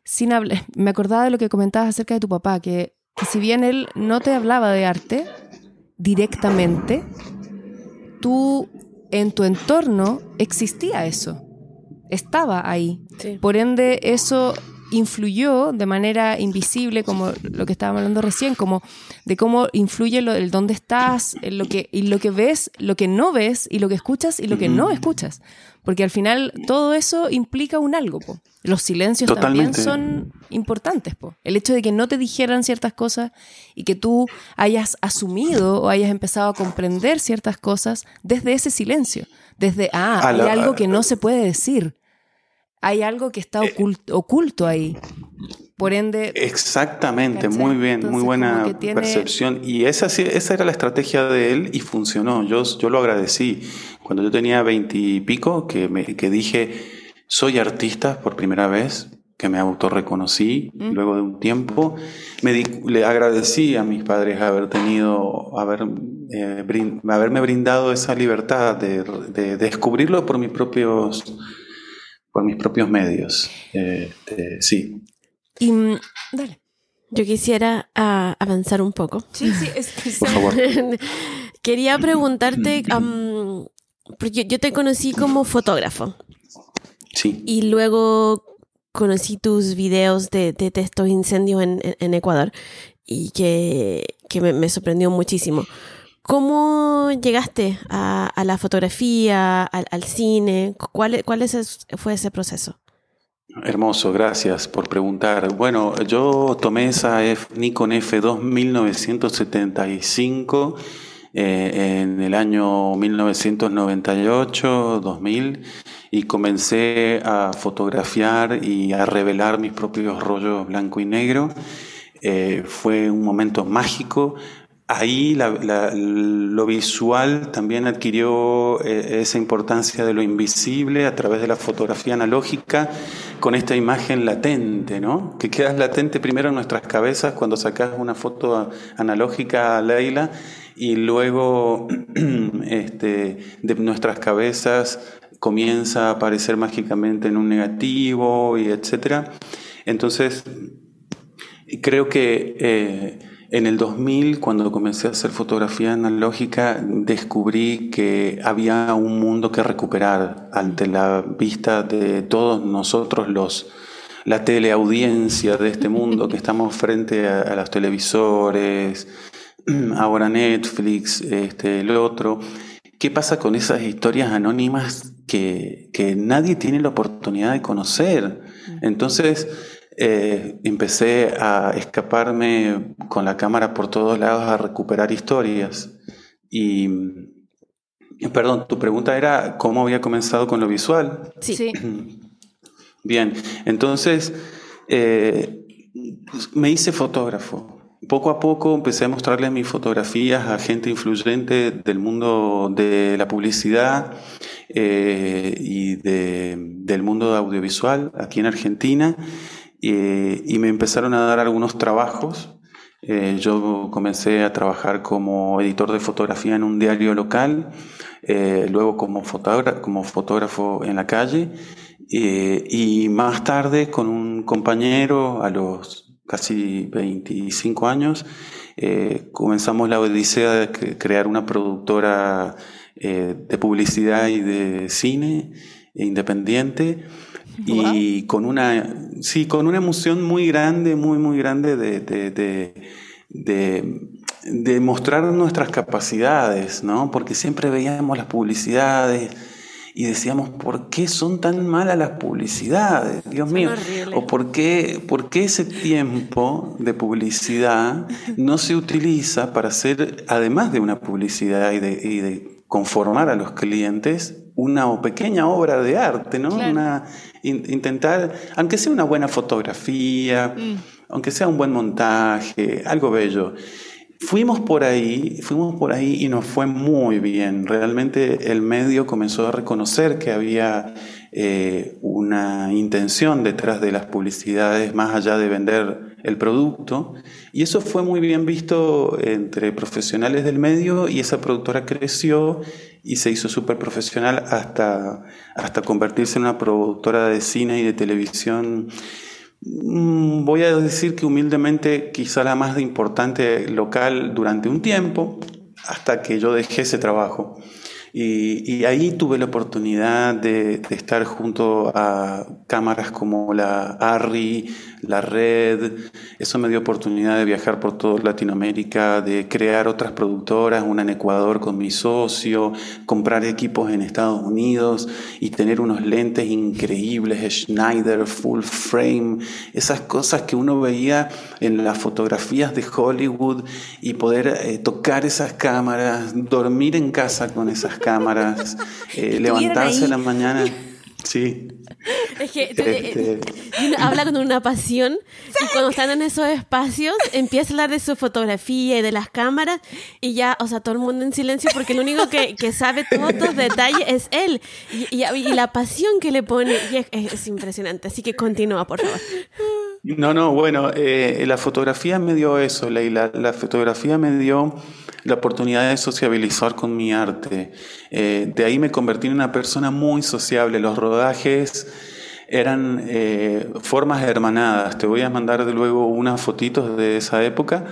Speaker 1: sin hablar. Me acordaba de lo que comentabas acerca de tu papá, que, que si bien él no te hablaba de arte directamente, tú en tu entorno existía eso. Estaba ahí.
Speaker 2: Sí.
Speaker 1: Por ende, eso influyó de manera invisible, como lo que estábamos hablando recién, como de cómo influye lo, el dónde estás, lo que, y lo que ves, lo que no ves, y lo que escuchas y lo que no escuchas. Porque al final todo eso implica un algo. Po. Los silencios también son importantes. Po. El hecho de que no te dijeran ciertas cosas y que tú hayas asumido o hayas empezado a comprender ciertas cosas desde ese silencio. Desde, ah, hay algo que no se puede decir. Hay algo que está eh, oculto, ahí. Por ende.
Speaker 3: Exactamente, muy bien, muy buena percepción. Y esa, esa era la estrategia de él y funcionó. Yo, yo lo agradecí. Cuando yo tenía veintipico, que, me, que dije, soy artista por primera vez, que me autorreconocí mm. luego de un tiempo, me le agradecí a mis padres haber tenido, haber, eh, haberme brindado esa libertad de, de descubrirlo por mis propios por mis propios medios. Eh, sí.
Speaker 2: Y, mm, dale. Yo quisiera ah, avanzar un poco.
Speaker 1: Sí, sí,
Speaker 3: por favor.
Speaker 2: Quería preguntarte, porque yo te conocí como fotógrafo.
Speaker 3: Sí.
Speaker 2: Y luego conocí tus videos de, de, estos incendios en, en, Ecuador y que, que me, me, sorprendió muchísimo. ¿Cómo llegaste a, la fotografía, al, cine? ¿Cuál, cuál fue ese proceso?
Speaker 3: Hermoso, gracias por preguntar. Bueno, yo tomé esa Nikon F2 1975 eh, en el año 1998-2000 y comencé a fotografiar y a revelar mis propios rollos blanco y negro. Eh, fue un momento mágico Ahí lo visual también adquirió eh, esa importancia de lo invisible a través de la fotografía analógica con esta imagen latente, ¿no? Que queda latente primero en nuestras cabezas cuando sacas una foto analógica a Leila y luego este, de nuestras cabezas comienza a aparecer mágicamente en un negativo y etcétera. Entonces, creo que eh, en el 2000, cuando comencé a hacer fotografía analógica, descubrí que había un mundo que recuperar ante la vista de todos nosotros los la teleaudiencia de este mundo que estamos frente a, los televisores, ahora Netflix, este, el otro. ¿Qué pasa con esas historias anónimas que, que nadie tiene la oportunidad de conocer? Entonces, eh, empecé a escaparme con la cámara por todos lados a recuperar historias. Y, perdón, tu pregunta era cómo había comenzado con lo visual.
Speaker 2: Sí.
Speaker 3: Bien, entonces eh, me hice fotógrafo. Poco a poco empecé a mostrarle mis fotografías a gente influyente del mundo de la publicidad eh, y del mundo audiovisual aquí en Argentina. Eh, y me empezaron a dar algunos trabajos. Eh, yo comencé a trabajar como editor de fotografía en un diario local, eh, luego como, como fotógrafo en la calle y más tarde con un compañero a los casi 25 años comenzamos la odisea de crear una productora de publicidad y de cine independiente y con una, sí, con una emoción muy grande, muy, muy grande de, de, de, mostrar nuestras capacidades, ¿no? Porque siempre veíamos las publicidades y decíamos, ¿por qué son tan malas las publicidades? Dios mío. ¿O por qué, por qué ese tiempo de publicidad no se utiliza para hacer, además de una publicidad y de, y de conformar a los clientes, una pequeña obra de arte, ¿no? Una, intentar, aunque sea una buena fotografía, mm. aunque sea un buen montaje, algo bello. Fuimos por ahí, fuimos por ahí y nos fue muy bien. Realmente el medio comenzó a reconocer que había eh, una intención detrás de las publicidades más allá de vender el producto. Y eso fue muy bien visto entre profesionales del medio y esa productora creció y se hizo súper profesional hasta, hasta convertirse en una productora de cine y de televisión. Mm, voy a decir que humildemente quizá la más importante local durante un tiempo, hasta que yo dejé ese trabajo. Y, ahí tuve la oportunidad de, estar junto a cámaras como la ARRI, la Red. Eso me dio oportunidad de viajar por toda Latinoamérica, de crear otras productoras, una en Ecuador con mi socio, comprar equipos en Estados Unidos y tener unos lentes increíbles, Schneider, full frame, esas cosas que uno veía en las fotografías de Hollywood y poder eh, tocar esas cámaras, dormir en casa con esas cámaras eh, levantarse en la mañana. Sí.
Speaker 2: Es que este, habla con una pasión y cuando están en esos espacios empieza a hablar de su fotografía y de las cámaras y ya, o sea, todo el mundo en silencio porque lo único que, sabe todos los detalles es él y, la pasión que le pone es, impresionante. Así que continúa, por favor.
Speaker 3: No, no, bueno, eh, la fotografía me dio eso, Leila. La fotografía me dio la oportunidad de sociabilizar con mi arte. Eh, de ahí me convertí en una persona muy sociable. Los rodajes eran eh, formas hermanadas. Te voy a mandar de luego unas fotitos de esa época,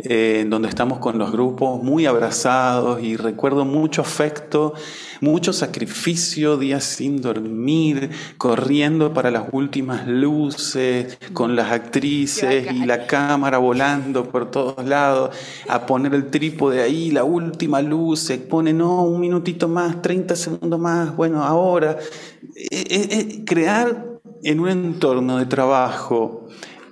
Speaker 3: eh, donde estamos con los grupos muy abrazados y recuerdo mucho afecto, mucho sacrificio, días sin dormir, corriendo para las últimas luces, con las actrices y la cámara volando por todos lados, a poner el trípode ahí, la última luz, se pone, no, un minutito más, 30 segundos más, bueno, ahora. Eh, crear en un entorno de trabajo,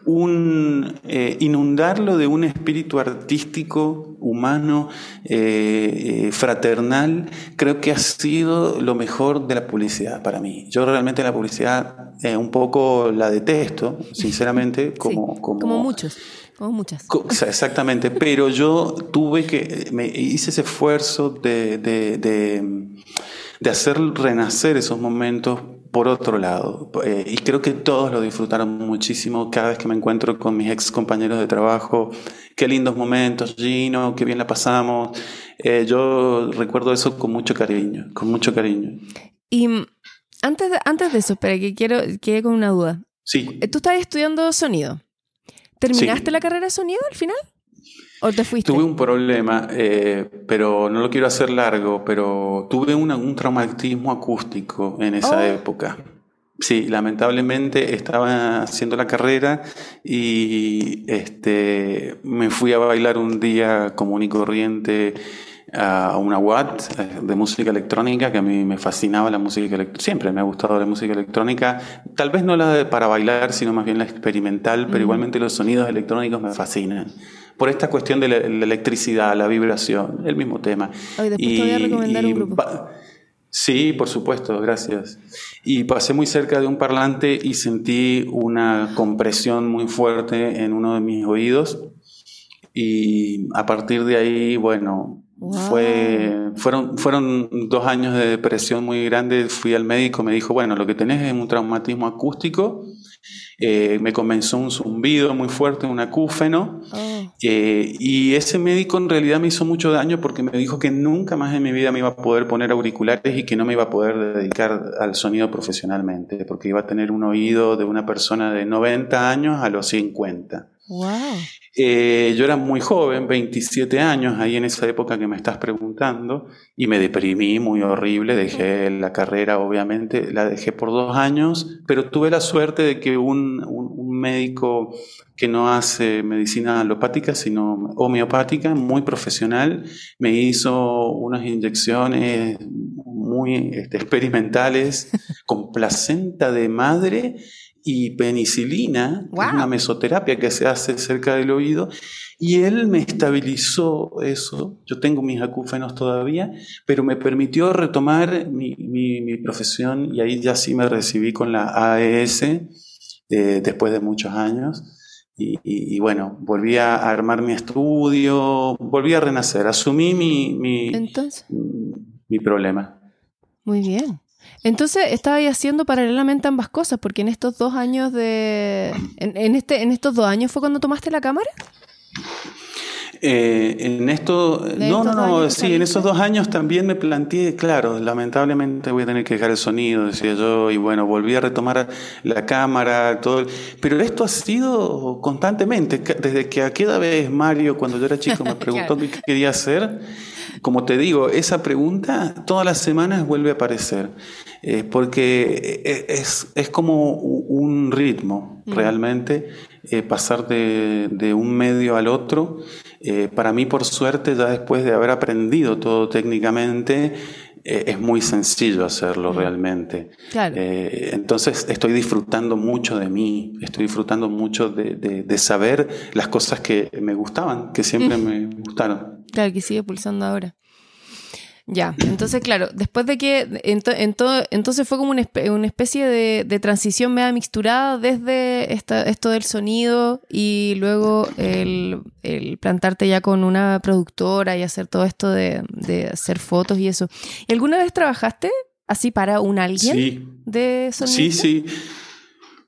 Speaker 3: un, eh, inundarlo de un espíritu artístico, humano, eh, eh, fraternal, creo que ha sido lo mejor de la publicidad para mí. Yo realmente la publicidad un poco la detesto, sinceramente, como,
Speaker 1: como, muchos. Como muchas.
Speaker 3: Exactamente, pero yo tuve que, me hice ese esfuerzo de, de, de hacer renacer esos momentos por otro lado. Eh, y creo que todos lo disfrutaron muchísimo cada vez que me encuentro con mis ex compañeros de trabajo. Qué lindos momentos, Gino, qué bien la pasamos. Eh, yo recuerdo eso con mucho cariño, con mucho cariño.
Speaker 1: Y antes de, antes de eso, espera, que quiero, quedé con una duda.
Speaker 3: Sí.
Speaker 1: Eh, tú estás estudiando sonido. ¿Terminaste la carrera de sonido al final? ¿O te fuiste?
Speaker 3: Tuve un problema, eh, pero no lo quiero hacer largo, pero tuve un traumatismo acústico en esa oh. época. Sí, lamentablemente estaba haciendo la carrera y este, me fui a bailar un día común y corriente a una Watt eh, de música electrónica, que a mí me fascinaba la música electrónica, siempre me ha gustado la música electrónica, tal vez no la de para bailar, sino más bien la experimental, pero igualmente los sonidos electrónicos me fascinan por esta cuestión de la, electricidad, la vibración, el mismo tema.
Speaker 1: después te voy a recomendar un grupo.
Speaker 3: Sí, por supuesto, gracias. Y pasé muy cerca de un parlante y sentí una compresión muy fuerte en uno de mis oídos. Y a partir de ahí, bueno, fue, fueron, fueron dos años de depresión muy grande. Fui al médico, me dijo, bueno, lo que tenés es un traumatismo acústico eh, me comenzó un zumbido muy fuerte, un acúfeno, oh. eh, y ese médico en realidad me hizo mucho daño porque me dijo que nunca más en mi vida me iba a poder poner auriculares y que no me iba a poder dedicar al sonido profesionalmente, porque iba a tener un oído de una persona de 90 años a los 50. Eh, yo era muy joven, 27 años, ahí en esa época que me estás preguntando, y me deprimí muy horrible, dejé la carrera, obviamente, la dejé por dos años, pero tuve la suerte de que un, médico que no hace medicina alopática, sino homeopática, muy profesional, me hizo unas inyecciones muy este, experimentales con placenta de madre y penicilina, una mesoterapia que se hace cerca del oído, y él me estabilizó eso. Yo tengo mis acúfenos todavía, pero me permitió retomar mi, mi, profesión y ahí ya sí me recibí con la AES eh, después de muchos años. Y, y, bueno, volví a armar mi estudio, volví a renacer, asumí mi, mi, mi problema.
Speaker 1: Muy bien. Entonces estaba haciendo paralelamente ambas cosas, porque en estos dos años de. En, este, en estos dos años fue cuando tomaste la cámara.
Speaker 3: Eh, en esto, no, no, no, sí, en esos dos años también me planteé, claro, lamentablemente voy a tener que dejar el sonido, decía yo, y bueno, volví a retomar la cámara, todo, pero esto ha sido constantemente, desde que aquella vez Mario, cuando yo era chico, me preguntó qué quería hacer, como te digo, esa pregunta todas las semanas vuelve a aparecer, eh, porque eh, es, es, como un ritmo mm. realmente, eh, pasar de, de, un medio al otro. para mí, por suerte, ya después de haber aprendido todo técnicamente, es muy sencillo hacerlo realmente. entonces estoy disfrutando mucho de mí, estoy disfrutando mucho de, de, de, saber las cosas que me gustaban, que siempre me gustaron.
Speaker 1: Claro, que sigue pulsando ahora. Ya, entonces claro, después de que, entonces fue como una, especie de, transición media mixturada desde esto del sonido y luego el, plantarte ya con una productora y hacer todo esto de, hacer fotos y eso. ¿Y alguna vez trabajaste así para un alguien de sonido?
Speaker 3: Sí, sí.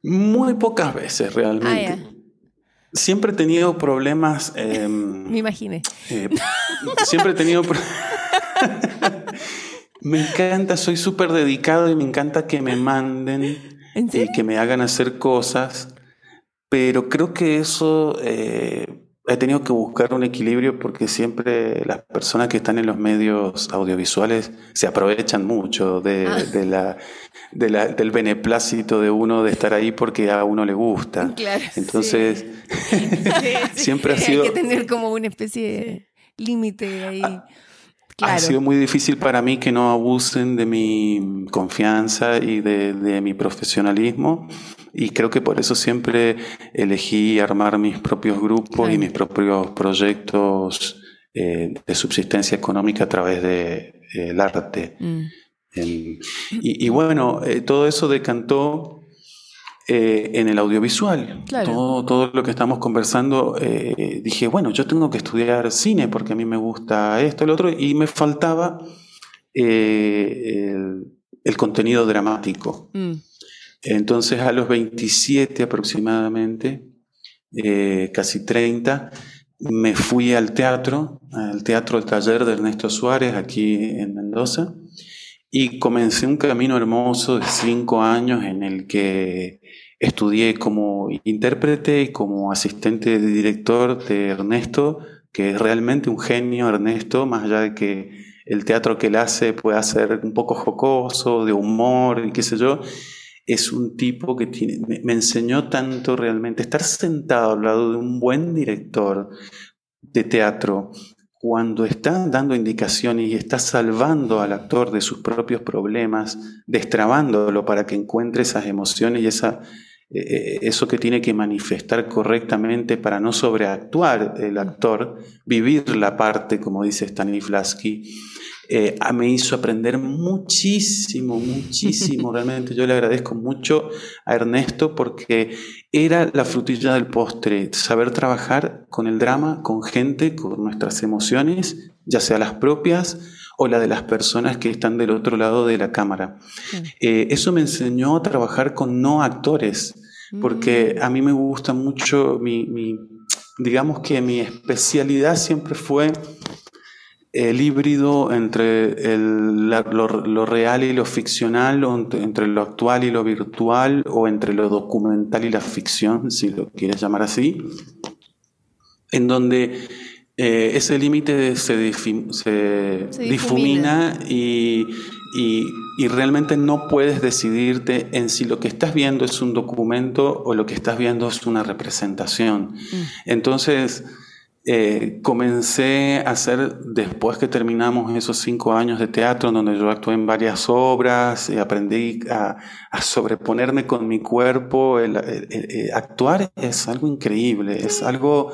Speaker 3: Muy pocas veces realmente. Ah, Siempre he tenido problemas.
Speaker 1: Em, me imaginé.
Speaker 3: Eh, siempre he tenido. me encanta, soy súper dedicado y me encanta que me manden y que me hagan hacer cosas. Pero creo que eso eh, he tenido que buscar un equilibrio porque siempre las personas que están en los medios audiovisuales se aprovechan mucho de, ah. la, del beneplácito de uno de estar ahí porque a uno le gusta. Entonces, siempre ha sido...
Speaker 1: Hay que tener como una especie de límite ahí.
Speaker 3: Ha sido muy difícil para mí que no abusen de mi confianza y de, de mi profesionalismo. Y creo que por eso siempre elegí armar mis propios grupos y mis propios proyectos eh, de subsistencia económica a través del de, arte. Mm. y, bueno, eh, todo eso decantó eh, en el audiovisual. Todo, todo, lo que estamos conversando, dije, bueno, yo tengo que estudiar cine porque a mí me gusta esto, el otro, y me faltaba el, contenido dramático. Mm. Entonces a los 27 aproximadamente, eh, casi 30, me fui al teatro, al teatro del taller de Ernesto Suárez aquí en Mendoza, y comencé un camino hermoso de cinco años en el que estudié como intérprete y como asistente de director de Ernesto, que es realmente un genio Ernesto, más allá de que el teatro que él hace pueda ser un poco jocoso, de humor y qué sé yo, es un tipo que me, enseñó tanto realmente. Estar sentado al lado de un buen director de teatro, cuando está dando indicaciones y está salvando al actor de sus propios problemas, destrabándolo para que encuentre esas emociones y esa, eh, eh, eso que tiene que manifestar correctamente para no sobreactuar el actor, vivir la parte, como dice Stanislavski eh, me hizo aprender muchísimo, muchísimo. Realmente yo le agradezco mucho a Ernesto porque era la frutilla del postre, saber trabajar con el drama, con gente, con nuestras emociones, ya sea las propias o la de las personas que están del otro lado de la cámara. Eh, eso me enseñó a trabajar con no actores, porque mm. a mí me gusta mucho mi digamos que mi especialidad siempre fue el híbrido entre lo, real y lo ficcional, o entre lo actual y lo virtual, o entre lo documental y la ficción, si lo quieres llamar así, en donde eh, ese límite se, difumina, y, realmente no puedes decidirte en si lo que estás viendo es un documento o lo que estás viendo es una representación. Mm. Entonces, eh, comencé a hacer, después que terminamos esos cinco años de teatro, donde yo actué en varias obras, y aprendí a, sobreponerme con mi cuerpo. actuar es algo increíble, es algo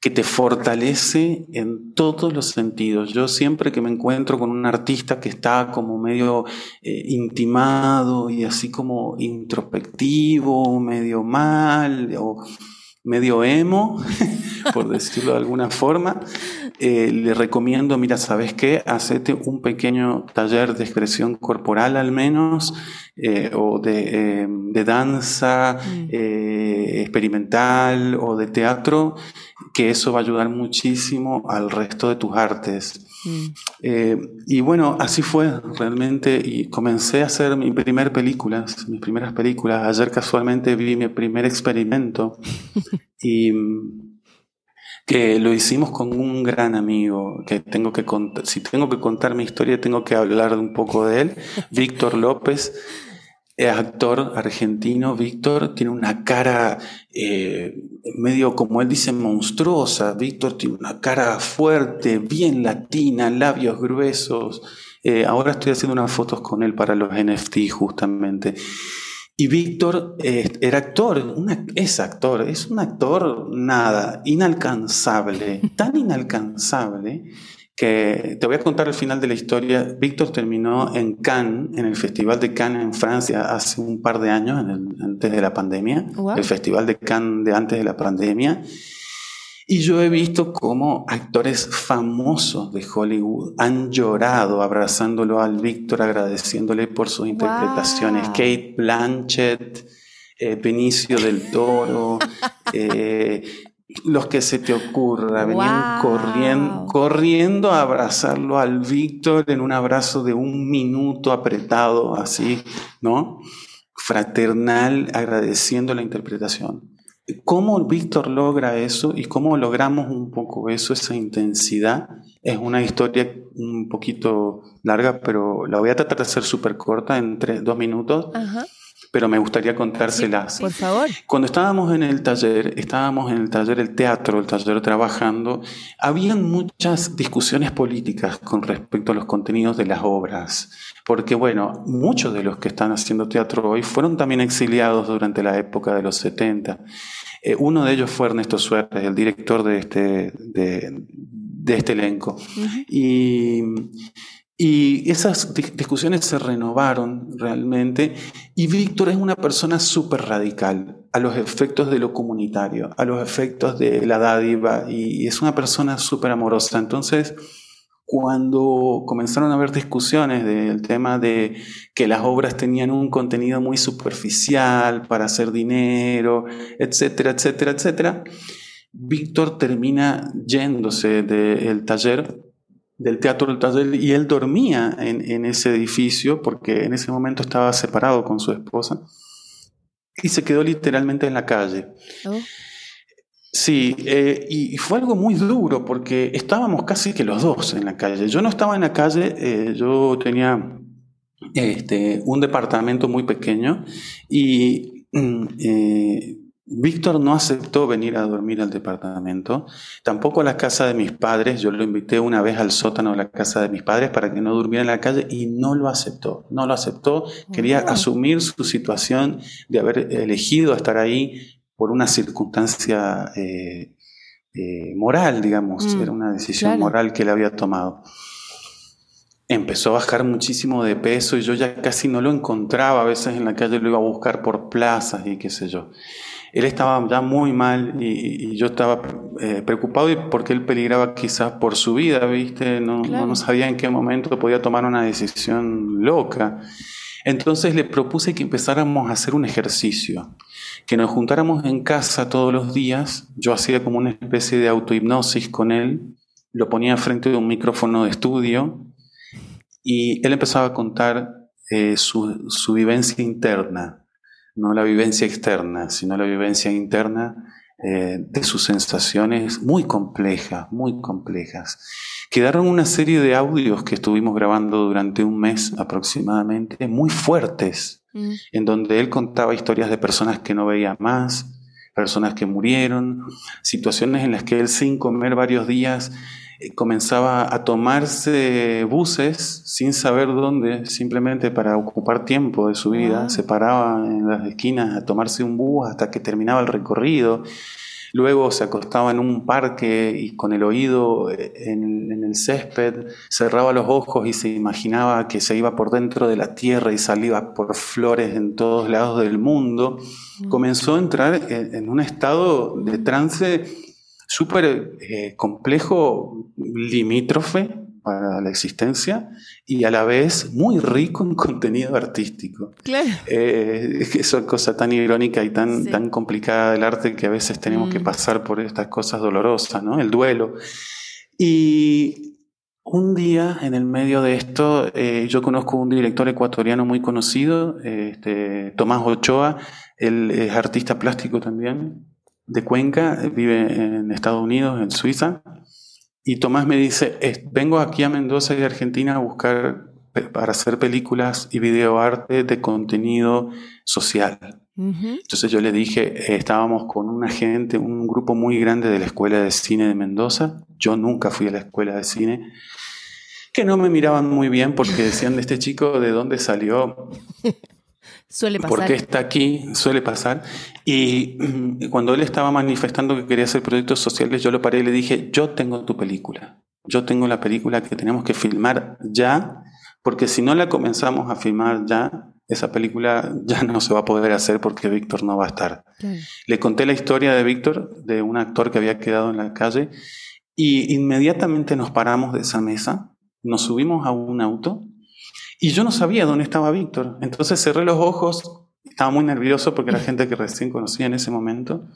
Speaker 3: que te fortalece en todos los sentidos. Yo siempre que me encuentro con un artista que está como medio eh, intimado y así como introspectivo, medio mal, o medio emo, por decirlo de alguna forma, eh, le recomiendo, mira, ¿sabes qué? Hacete un pequeño taller de expresión corporal al menos, eh, o de, eh, de danza mm. experimental o de teatro, que eso va a ayudar muchísimo al resto de tus artes. Mm. Eh, y bueno, así fue realmente y comencé a hacer mi primer películas, mis primeras películas. Ayer casualmente vi mi primer experimento y, que lo hicimos con un gran amigo, que tengo que contar, si tengo que contar mi historia, tengo que hablar un poco de él, Víctor López, es actor argentino, Víctor, tiene una cara eh, medio, como él dice, monstruosa. Víctor tiene una cara fuerte, bien latina, labios gruesos. Eh, ahora estoy haciendo unas fotos con él para los NFT justamente. Y Víctor eh, era actor, es actor, es un actor nada, inalcanzable, tan inalcanzable que te voy a contar el final de la historia. Víctor terminó en Cannes, en el Festival de Cannes en Francia hace un par de años, antes de la pandemia, el Festival de Cannes de antes de la pandemia. Y yo he visto cómo actores famosos de Hollywood han llorado abrazándolo al Víctor, agradeciéndole por sus interpretaciones. Kate Blanchett, eh, Benicio del Toro, eh, los que se te ocurra, venían corriendo, corriendo a abrazarlo al Víctor en un abrazo de un minuto apretado, así, ¿no? Fraternal, agradeciendo la interpretación. ¿Cómo Víctor logra eso y cómo logramos un poco eso, esa intensidad? Es una historia un poquito larga, pero la voy a tratar de hacer súper corta, en tres, dos minutos. Pero me gustaría contárselas.
Speaker 1: por favor.
Speaker 3: Cuando estábamos en el taller, estábamos en el taller, el teatro, el taller trabajando, habían muchas discusiones políticas con respecto a los contenidos de las obras. Porque, bueno, muchos de los que están haciendo teatro hoy fueron también exiliados durante la época de los 70. Eh, uno de ellos fue Ernesto Suárez, el director de este, de, este elenco. y, y, esas discusiones se renovaron realmente. Y Víctor es una persona súper radical a los efectos de lo comunitario, a los efectos de la dádiva, y es una persona súper amorosa. Entonces, cuando comenzaron a haber discusiones del tema de que las obras tenían un contenido muy superficial para hacer dinero, etcétera, etcétera, etcétera, Víctor termina yéndose del taller, del teatro del taller, y él dormía en, ese edificio porque en ese momento estaba separado con su esposa y se quedó literalmente en la calle. Oh. Sí, eh, y fue algo muy duro porque estábamos casi que los dos en la calle. Yo no estaba en la calle, eh, yo tenía este, un departamento muy pequeño y mm, eh, Víctor no aceptó venir a dormir al departamento, tampoco a la casa de mis padres. Yo lo invité una vez al sótano de la casa de mis padres para que no durmiera en la calle y no lo aceptó. No lo aceptó. Quería asumir su situación de haber elegido estar ahí por una circunstancia eh, eh, moral, digamos, mm, era una decisión moral que él había tomado. Empezó a bajar muchísimo de peso y yo ya casi no lo encontraba, a veces en la calle lo iba a buscar por plazas y qué sé yo. Él estaba ya muy mal y, yo estaba eh, preocupado porque él peligraba quizás por su vida, ¿viste? No, no sabía en qué momento podía tomar una decisión loca. Entonces le propuse que empezáramos a hacer un ejercicio que nos juntáramos en casa todos los días, yo hacía como una especie de autohipnosis con él, lo ponía frente de un micrófono de estudio y él empezaba a contar eh, su, su vivencia interna, no la vivencia externa, sino la vivencia interna eh, de sus sensaciones muy complejas, muy complejas. Quedaron una serie de audios que estuvimos grabando durante un mes aproximadamente, muy fuertes, mm. en donde él contaba historias de personas que no veía más, personas que murieron, situaciones en las que él sin comer varios días eh, comenzaba a tomarse buses sin saber dónde, simplemente para ocupar tiempo de su vida, se paraba en las esquinas a tomarse un bus hasta que terminaba el recorrido. Luego se acostaba en un parque y con el oído eh, en, el césped cerraba los ojos y se imaginaba que se iba por dentro de la tierra y salía por flores en todos lados del mundo. Mm. Comenzó a entrar en, un estado de trance súper eh, complejo, limítrofe para la existencia y a la vez muy rico en contenido artístico.
Speaker 1: Claro.
Speaker 3: Eh, es una cosa tan irónica y tan, tan complicada del arte que a veces tenemos que mm. pasar por estas cosas dolorosas, ¿no? El duelo. Y un día, en el medio de esto, eh, yo conozco un director ecuatoriano muy conocido, este, Tomás Ochoa, él es artista plástico también, de Cuenca, vive en Estados Unidos, en Suiza. Y Tomás me dice, vengo aquí a Mendoza y Argentina a buscar para hacer películas y videoarte de contenido social. Entonces yo le dije, eh, estábamos con una gente, un grupo muy grande de la Escuela de Cine de Mendoza. Yo nunca fui a la Escuela de Cine, que no me miraban muy bien porque decían de este chico de dónde salió.
Speaker 1: Suele pasar.
Speaker 3: Porque está aquí, suele pasar. Y mm, cuando él estaba manifestando que quería hacer proyectos sociales, yo lo paré y le dije, yo tengo tu película. Yo tengo la película que tenemos que filmar ya, porque si no la comenzamos a filmar ya, esa película ya no se va a poder hacer porque Víctor no va a estar. Le conté la historia de Víctor, de un actor que había quedado en la calle, y inmediatamente nos paramos de esa mesa, nos subimos a un auto y yo no sabía dónde estaba Víctor. Entonces cerré los ojos, estaba muy nervioso porque era gente que recién conocía en ese momento.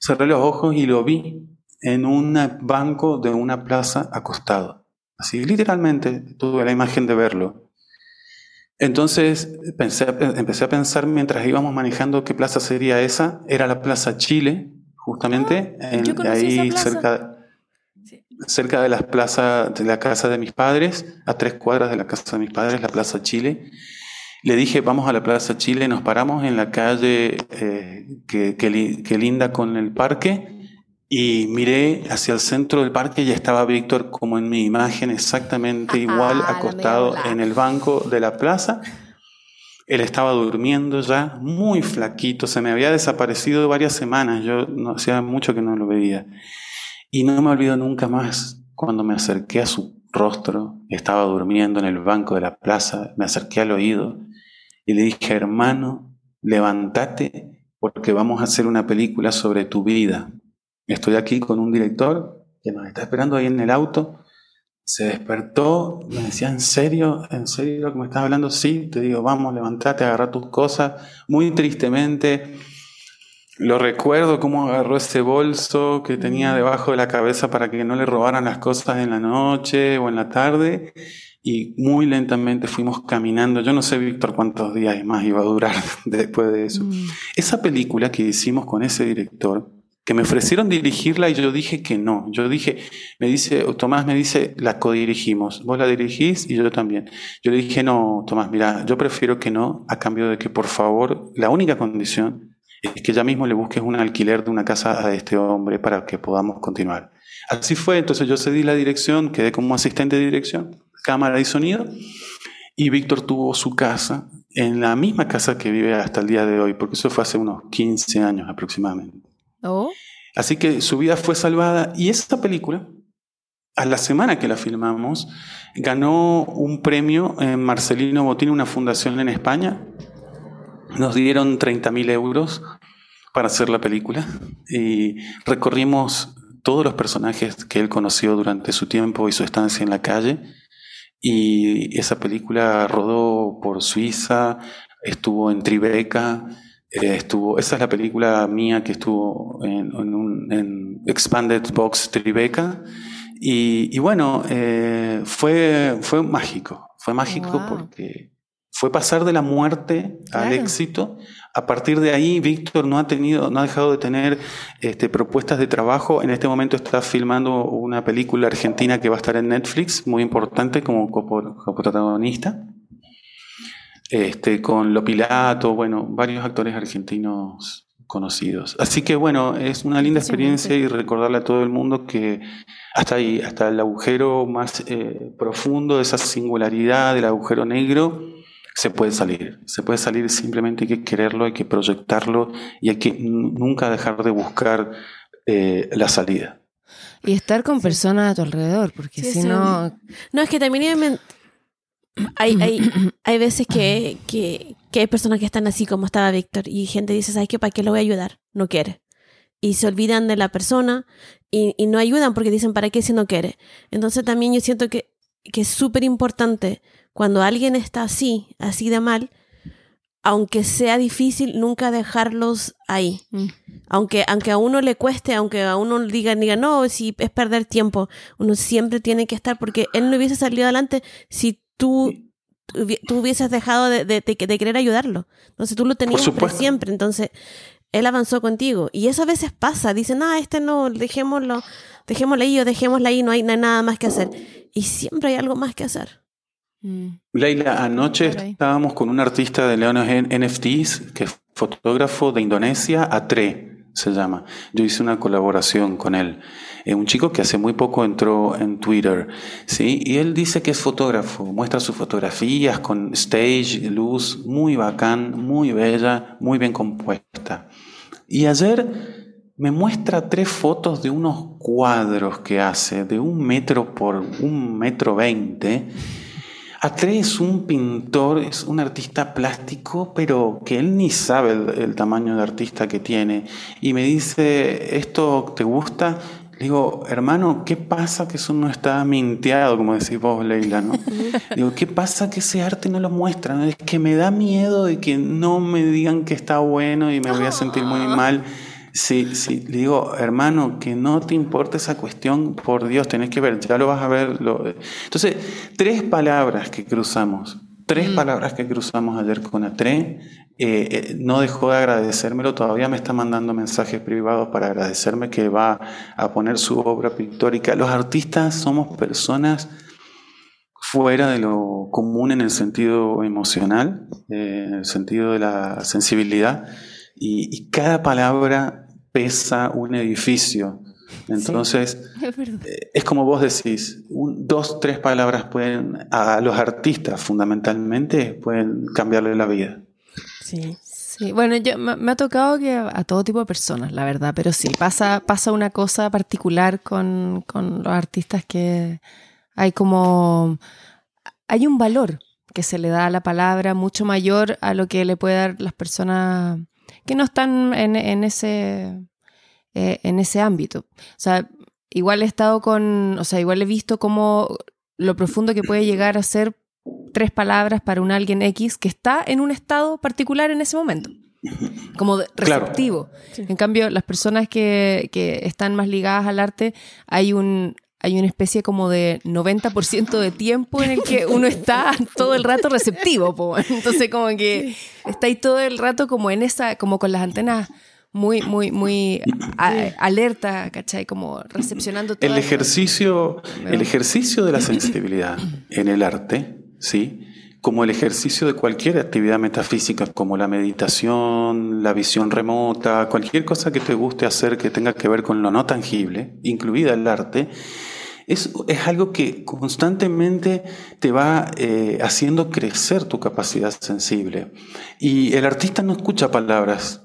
Speaker 3: Cerré los ojos y lo vi en un banco de una plaza acostado. Así, literalmente tuve la imagen de verlo. Entonces pensé, empecé a pensar mientras íbamos manejando qué plaza sería esa. Era la Plaza Chile, justamente,
Speaker 1: ah, en,
Speaker 3: ahí cerca cerca de las plazas de la casa de mis padres, a tres cuadras de la casa de mis padres, la Plaza Chile. Le dije, vamos a la Plaza Chile, nos paramos en la calle eh, que, que, linda con el parque y miré hacia el centro del parque y estaba Víctor como en mi imagen, exactamente igual, acostado en el banco de la plaza. Él estaba durmiendo ya, muy flaquito, se me había desaparecido varias semanas, yo no hacía mucho que no lo veía. Y no me olvido nunca más cuando me acerqué a su rostro, estaba durmiendo en el banco de la plaza, me acerqué al oído y le dije, hermano, levántate porque vamos a hacer una película sobre tu vida. Estoy aquí con un director que nos está esperando ahí en el auto. Se despertó, me decía, ¿en serio? ¿En serio lo que me estás hablando? Sí, te digo, vamos, levántate, agarra tus cosas. Muy tristemente, lo recuerdo cómo agarró ese bolso que tenía mm. debajo de la cabeza para que no le robaran las cosas en la noche o en la tarde. Y muy lentamente fuimos caminando. Yo no sé, Víctor, cuántos días más iba a durar después de eso. Mm. Esa película que hicimos con ese director, que me ofrecieron dirigirla y yo dije que no. Yo dije, me dice, Tomás me dice, la codirigimos. Vos la dirigís y yo también. Yo le dije, no, Tomás, mira, yo prefiero que no, a cambio de que por favor, la única condición es que ya mismo le busques un alquiler de una casa a este hombre para que podamos continuar. Así fue, entonces yo cedí la dirección, quedé como asistente de dirección, cámara y sonido, y Víctor tuvo su casa en la misma casa que vive hasta el día de hoy, porque eso fue hace unos 15 años aproximadamente.
Speaker 1: Oh.
Speaker 3: Así que su vida fue salvada y esta película, a la semana que la filmamos, ganó un premio en Marcelino Botín, una fundación en España, nos dieron 30.000 euros para hacer la película y recorrimos todos los personajes que él conoció durante su tiempo y su estancia en la calle. Y esa película rodó por Suiza, estuvo en Tribeca, eh, estuvo, esa es la película mía que estuvo en, un, Expanded Box Tribeca. Y, bueno, eh, fue, fue mágico, fue mágico porque fue pasar de la muerte al éxito. A partir de ahí, Víctor no ha tenido, no ha dejado de tener este, propuestas de trabajo. En este momento está filmando una película argentina que va a estar en Netflix, muy importante como coprotagonista. Este, con Lopilato, bueno, varios actores argentinos conocidos. Así que bueno, es una linda experiencia y recordarle a todo el mundo que hasta ahí, hasta el agujero más eh, profundo, esa singularidad del agujero negro, se puede salir. Se puede salir simplemente hay que quererlo, hay que proyectarlo y hay que nunca dejar de buscar eh, la salida.
Speaker 1: Y estar con personas a tu alrededor, porque si no...
Speaker 2: No, es que también hay, hay, hay veces que, que, hay personas que están así como estaba Víctor y gente dice, ¿sabes qué? ¿Para qué lo voy a ayudar? No quiere. Y se olvidan de la persona y, y no ayudan porque dicen, ¿para qué si no quiere? Entonces también yo siento que, que es súper importante cuando alguien está así, así de mal, aunque sea difícil, nunca dejarlos ahí. Mm. Aunque, aunque a uno le cueste, aunque a uno diga, diga, no, si es perder tiempo, uno siempre tiene que estar, porque él no hubiese salido adelante si tú, tú hubieses dejado de, de, querer ayudarlo. Entonces tú lo tenías siempre. Entonces, él avanzó contigo. Y eso a veces pasa. Dicen, ah, este no, dejémoslo, dejémoslo ahí o dejémosla ahí, no hay, nada más que hacer. Y siempre hay algo más que hacer.
Speaker 3: Mm. Leila, anoche estábamos con un artista de Leones NFTs, que es fotógrafo de Indonesia, Atre se llama. Yo hice una colaboración con él. Es un chico que hace muy poco entró en Twitter, ¿sí? Y él dice que es fotógrafo, muestra sus fotografías con stage, luz, muy bacán, muy bella, muy bien compuesta. Y ayer me muestra tres fotos de unos cuadros que hace, de un metro por un metro veinte. Atre es un pintor, es un artista plástico, pero que él ni sabe el, el, tamaño de artista que tiene. Y me dice, ¿esto te gusta? Digo, hermano, ¿qué pasa que eso no está minteado, como decís vos, Leila? ¿no? Digo, ¿qué pasa que ese arte no lo muestra? Es que me da miedo de que no me digan que está bueno y me voy a sentir muy ah. mal. Sí, sí, le digo, hermano, que no te importe esa cuestión, por Dios, tenés que ver, ya lo vas a ver. Entonces, tres palabras que cruzamos, tres mm. palabras que cruzamos ayer con Atre eh, eh, no dejó de agradecérmelo, todavía me está mandando mensajes privados para agradecerme que va a poner su obra pictórica. Los artistas somos personas fuera de lo común en el sentido emocional, eh, en el sentido de la sensibilidad, y, cada palabra pesa un edificio. Entonces, es, como vos decís, dos, tres palabras pueden, a los artistas fundamentalmente, pueden cambiarle la vida.
Speaker 1: Sí. Sí, bueno, yo, me, ha tocado que a, todo tipo de personas, la verdad, pero sí, pasa, pasa una cosa particular con, con los artistas que hay como, hay un valor que se le da a la palabra mucho mayor a lo que le puede dar las personas que no están en, en ese, eh, en ese ámbito. O sea, igual he estado con, o sea, igual he visto cómo lo profundo que puede llegar a ser tres palabras para un alguien X que está en un estado particular en ese momento. Como receptivo. En cambio, las personas que, que, están más ligadas al arte, hay un, hay una especie como de 90% de tiempo en el que uno está todo el rato receptivo. Entonces, como que está ahí todo el rato como en esa, como con las antenas muy, muy, muy alerta, ¿cachai? Como recepcionando todo.
Speaker 3: El ejercicio, el ejercicio de la sensibilidad en el arte ¿sí? como el ejercicio de cualquier actividad metafísica, como la meditación, la visión remota, cualquier cosa que te guste hacer que tenga que ver con lo no tangible, incluida el arte, es, es algo que constantemente te va eh, haciendo crecer tu capacidad sensible. Y el artista no escucha palabras,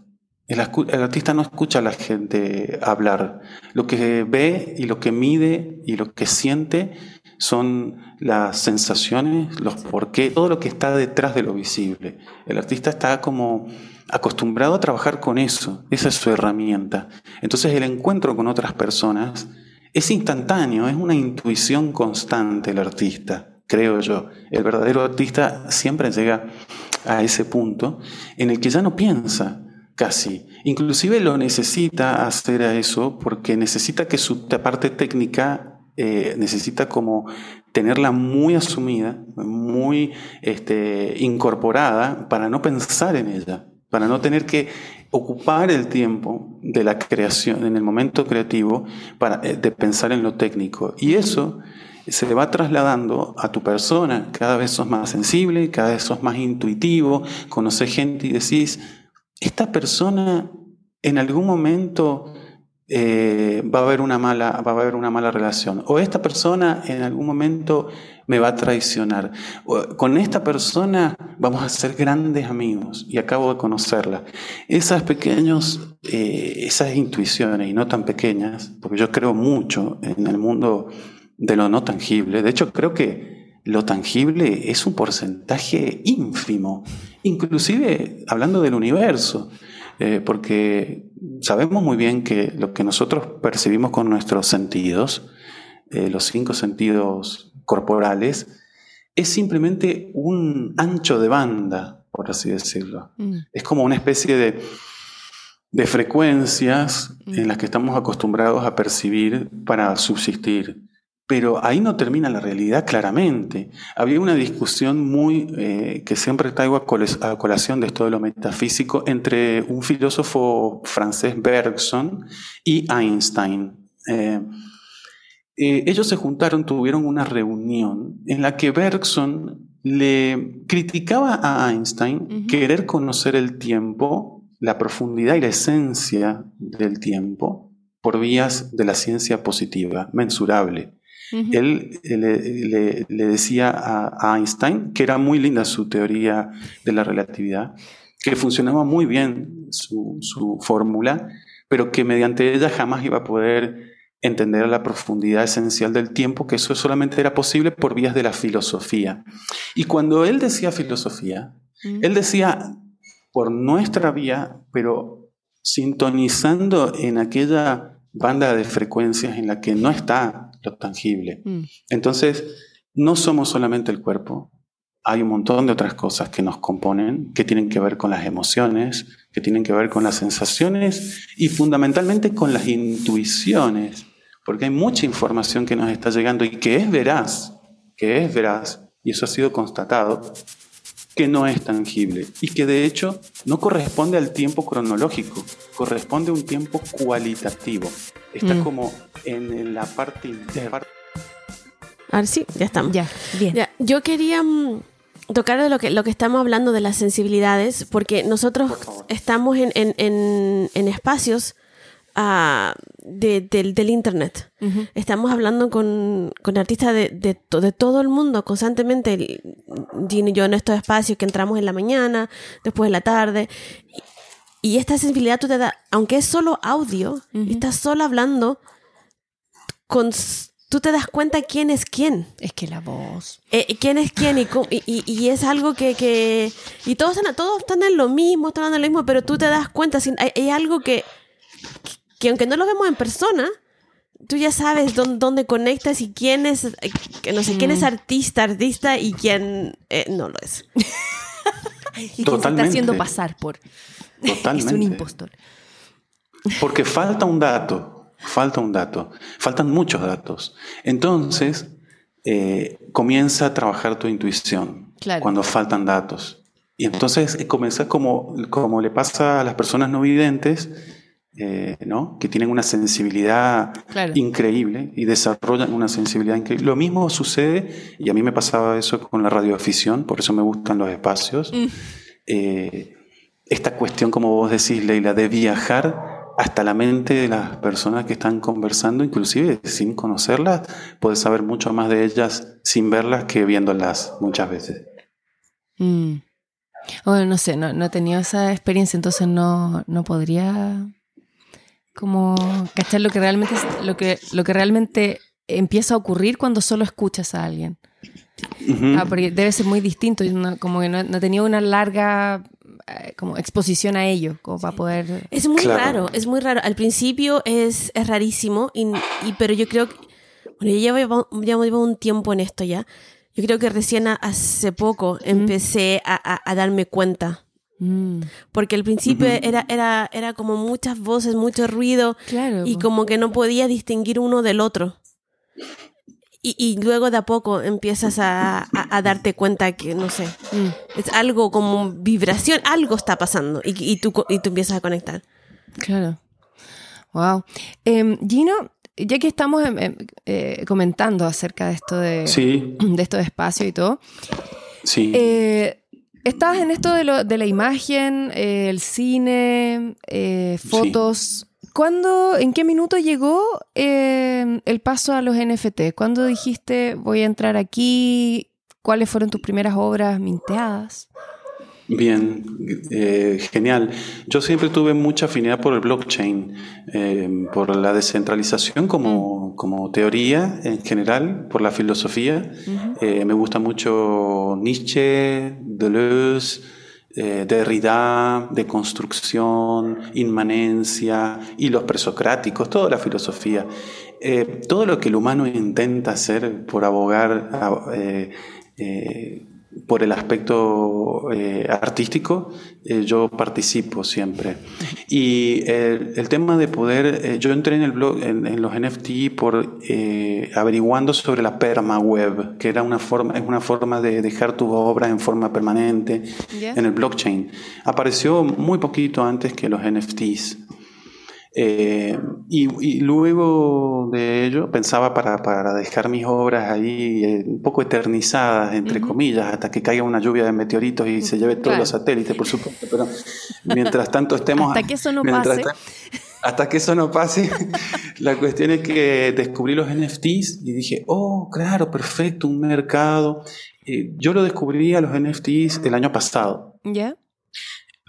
Speaker 3: el, artista no escucha a la gente hablar. Lo que ve y lo que mide y lo que siente son las sensaciones, los por qué, todo lo que está detrás de lo visible. El artista está como acostumbrado a trabajar con eso, esa es su herramienta. Entonces el encuentro con otras personas es instantáneo, es una intuición constante el artista, creo yo. El verdadero artista siempre llega a ese punto en el que ya no piensa casi. Inclusive lo necesita hacer a eso porque necesita que su parte técnica eh, necesita como tenerla muy asumida, muy este, incorporada para no pensar en ella, para no tener que ocupar el tiempo de la creación, en el momento creativo, para, eh, de pensar en lo técnico. Y eso se va trasladando a tu persona. Cada vez sos más sensible, cada vez sos más intuitivo, conoces gente y decís, esta persona en algún momento eh, va, a haber una mala, va a haber una mala relación. O esta persona en algún momento me va a traicionar. con esta persona vamos a ser grandes amigos y acabo de conocerla. Esas pequeños, eh, esas intuiciones y no tan pequeñas, porque yo creo mucho en el mundo de lo no tangible. De hecho, creo que lo tangible es un porcentaje ínfimo, inclusive hablando del universo. Eh, porque sabemos muy bien que lo que nosotros percibimos con nuestros sentidos, eh, los cinco sentidos corporales, es simplemente un ancho de banda, por así decirlo. Mm. Es como una especie de, de frecuencias mm. en las que estamos acostumbrados a percibir para subsistir. Pero ahí no termina la realidad claramente. Había una discusión muy eh, que siempre traigo a, colación de esto de lo metafísico entre un filósofo francés Bergson y Einstein. Eh, eh, ellos se juntaron, tuvieron una reunión en la que Bergson le criticaba a Einstein querer conocer el tiempo, la profundidad y la esencia del tiempo por vías de la ciencia positiva, mensurable. Él le, decía a, Einstein que era muy linda su teoría de la relatividad, que funcionaba muy bien su, su fórmula, pero que mediante ella jamás iba a poder entender la profundidad esencial del tiempo, que eso solamente era posible por vías de la filosofía. Y cuando él decía filosofía, él decía por nuestra vía, pero sintonizando en aquella banda de frecuencias en la que no está tangible. Mm. Entonces, no somos solamente el cuerpo, hay un montón de otras cosas que nos componen, que tienen que ver con las emociones, que tienen que ver con las sensaciones y fundamentalmente con las intuiciones, porque hay mucha información que nos está llegando y que es veraz, que es veraz, y eso ha sido constatado, que no es tangible y que de hecho no corresponde al tiempo cronológico, corresponde a un tiempo cualitativo. Está mm. como en la parte interna.
Speaker 2: A ver, sí, ya estamos.
Speaker 1: Ya, bien.
Speaker 2: yo quería mm, tocar de lo que, lo que estamos hablando de las sensibilidades, porque nosotros estamos en, en, en, espacios uh, del Internet. Estamos hablando con, con artistas de, de, todo el mundo constantemente. Gino y yo en estos espacios que entramos en la mañana, después en la tarde. Y, esta sensibilidad tú te da, aunque es solo audio, estás solo hablando con tú te das cuenta quién es quién.
Speaker 1: Es que la voz.
Speaker 2: Eh, quién es quién y, y, y, es algo que, que... y todos están, todos están en lo mismo, están en lo mismo, pero tú te das cuenta, hay, hay algo que, que aunque no lo vemos en persona, tú ya sabes dónde, conectas y quién es, eh, que no sé, quién es mm. artista, artista y quién eh, no lo es.
Speaker 1: y quién se está haciendo pasar por...
Speaker 3: Totalmente.
Speaker 1: es un impostor.
Speaker 3: Porque falta un dato, falta un dato, faltan muchos datos. Entonces, eh, comienza a trabajar tu intuición cuando faltan datos. Y entonces comienza como, como le pasa a las personas no videntes, eh, ¿no? que tienen una sensibilidad increíble y desarrollan una sensibilidad increíble. Lo mismo sucede, y a mí me pasaba eso con la radioafición, por eso me gustan los espacios. Mm. Eh, esta cuestión, como vos decís, Leila, de viajar hasta la mente de las personas que están conversando, inclusive sin conocerlas, puedes saber mucho más de ellas sin verlas que viéndolas muchas veces.
Speaker 1: Mm. Bueno, no sé, no, no he tenido esa experiencia, entonces no, no podría como cachar lo que realmente lo que lo que realmente empieza a ocurrir cuando solo escuchas a alguien. ah, porque debe ser muy distinto, como que no, no tenía una larga eh, como exposición a ello, como para poder...
Speaker 2: Es muy raro, es muy raro. Al principio es, es rarísimo, y, pero yo creo que... Bueno, yo ya llevo, ya llevo un tiempo en esto ya. Yo creo que recién hace poco empecé a, a darme cuenta Mm. Porque al principio era, era, era como muchas voces, mucho ruido y como que no podía distinguir uno del otro. Y, y luego de a poco empiezas a, a, darte cuenta que, no sé, mm. es algo como vibración, algo está pasando y, y, tú, y tú empiezas a conectar.
Speaker 1: Claro. Wow. Em, Gino, ya que estamos em, em, eh, comentando acerca de esto de,
Speaker 3: sí.
Speaker 1: de esto de espacio y todo,
Speaker 3: sí.
Speaker 1: Estabas en esto de, lo, de la imagen, eh, el cine, eh, fotos. ¿Cuándo, en qué minuto llegó eh, el paso a los NFT? ¿Cuándo dijiste voy a entrar aquí? ¿Cuáles fueron tus primeras obras minteadas?
Speaker 3: Bien, eh, genial. Yo siempre tuve mucha afinidad por el blockchain, eh, por la descentralización como, como, teoría en general, por la filosofía. Eh, me gusta mucho Nietzsche, Deleuze, Derrida, de construcción, inmanencia y los presocráticos, toda la filosofía. todo lo que el humano intenta hacer por abogar por el aspecto eh, artístico, eh, yo participo siempre. Y el, tema de poder, eh, yo entré en el blog, en, los NFT por averiguando sobre la perma-web, que era una forma, es una forma de dejar tus obras en forma permanente en el blockchain. Apareció muy poquito antes que los NFTs. Eh, y, luego de ello pensaba para, para dejar mis obras ahí eh, un poco eternizadas, entre comillas, hasta que caiga una lluvia de meteoritos y se lleve todos los satélites, por supuesto. Pero mientras tanto estemos...
Speaker 1: hasta que eso no pase.
Speaker 3: Hasta que eso no pase, la cuestión es que descubrí los NFTs y dije, oh, claro, perfecto, un mercado. Eh, yo lo descubrí a los NFTs el año pasado.
Speaker 1: ¿Ya?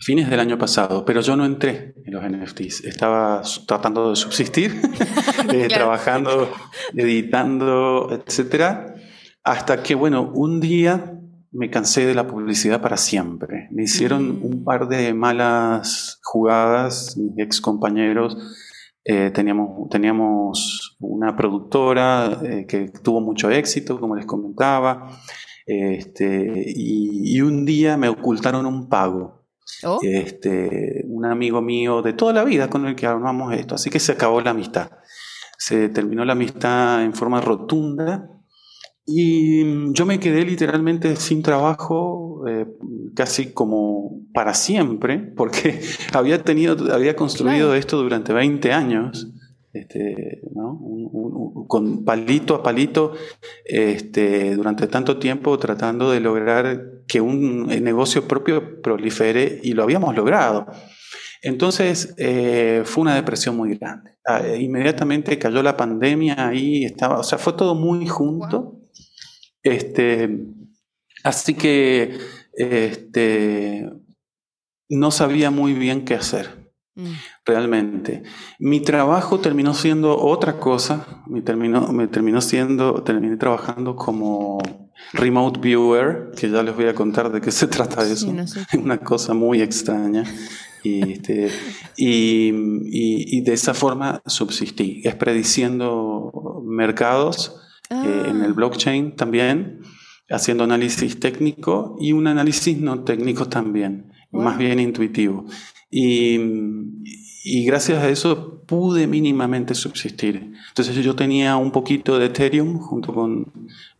Speaker 3: Fines del año pasado, pero yo no entré en los NFTs. Estaba tratando de subsistir, eh, trabajando, editando, etcétera, hasta que, bueno, un día me cansé de la publicidad para siempre. Me hicieron un par de malas jugadas, mis ex compañeros. Eh, teníamos, teníamos una productora eh, que tuvo mucho éxito, como les comentaba, este, y un día me ocultaron un pago Oh. Este, un amigo mío de toda la vida con el que armamos esto. Así que se acabó la amistad. Se terminó la amistad en forma rotunda. Y yo me quedé literalmente sin trabajo, eh, casi como para siempre, porque había, tenido, había construido esto durante 20 años este, con palito a palito este, durante tanto tiempo tratando de lograr que un negocio propio prolifere y lo habíamos logrado. Entonces eh, fue una depresión muy grande. Ah, inmediatamente cayó la pandemia ahí, estaba, o sea, fue todo muy junto. Este, así que este, no sabía muy bien qué hacer. Mm. Realmente. Mi trabajo terminó siendo otra cosa. Me terminó, me terminó siendo, terminé trabajando como remote viewer, que ya les voy a contar de qué se trata eso. Es una cosa muy extraña. Y, este, y, y, de esa forma subsistí, es prediciendo mercados eh, en el ah. blockchain también, haciendo análisis técnico y un análisis no técnico también, más bien intuitivo. Y, y gracias a eso pude mínimamente subsistir. Entonces yo tenía un poquito de Ethereum junto con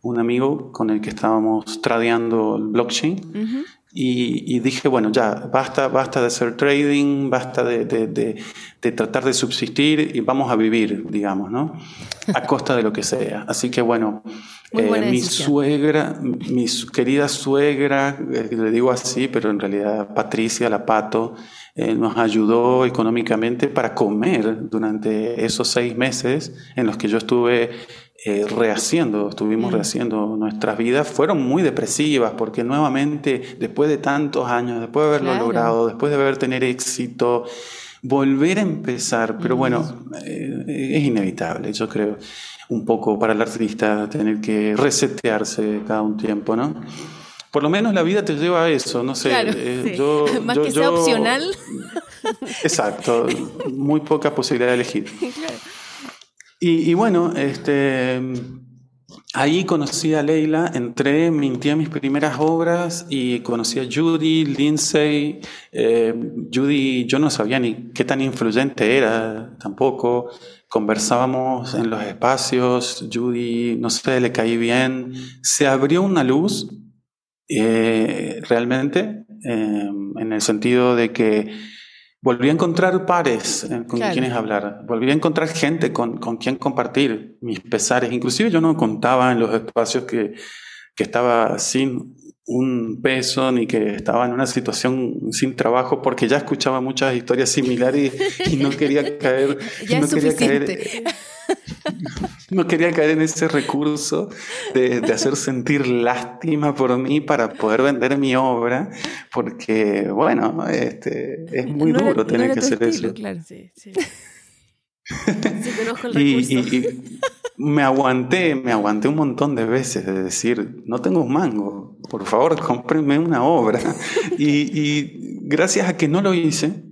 Speaker 3: un amigo con el que estábamos tradeando el blockchain. y, dije, bueno, ya, basta, basta de hacer trading, basta de, de, de, tratar de subsistir y vamos a vivir, digamos, ¿no? A costa de lo que sea. Así que bueno, eh, mi suegra, mi querida suegra, eh, le digo así, pero en realidad Patricia La Pato, eh, nos ayudó económicamente para comer durante esos seis meses en los que yo estuve eh, rehaciendo, estuvimos mm. rehaciendo nuestras vidas, fueron muy depresivas porque nuevamente, después de tantos años, después de haberlo logrado, después de haber tener éxito, volver a empezar, pero bueno, mm. eh, es inevitable, yo creo, un poco para el artista tener que resetearse cada un tiempo, ¿no? Por lo menos la vida te lleva a eso, no sé.
Speaker 1: Eh, Más que sea opcional.
Speaker 3: Exacto, muy poca posibilidad de elegir. Y, bueno, este, ahí conocí a Leila, entré, minté a mis primeras obras y conocí a Judy, Lindsay. Eh, Judy, yo no sabía ni qué tan influyente era tampoco. Conversábamos en los espacios, Judy, no sé, le caí bien. Se abrió una luz eh, realmente, em, en el sentido de que volví a encontrar pares eh, con quienes hablar, volví a encontrar gente con, con quien compartir mis pesares. Inclusive yo no contaba en los espacios que, que estaba sin un peso ni que estaba en una situación sin trabajo porque ya escuchaba muchas historias similares y, no quería caer
Speaker 1: ya
Speaker 3: no
Speaker 1: quería caer
Speaker 3: no quería caer en ese recurso de, hacer sentir lástima por mí para poder vender mi obra, porque, bueno, este, es muy duro tener que hacer eso.
Speaker 1: Claro. Sí, sí.
Speaker 3: y, me aguanté, me aguanté un montón de veces de decir, no tengo un mango, por favor, cómprenme una obra. y, y gracias a que no lo hice,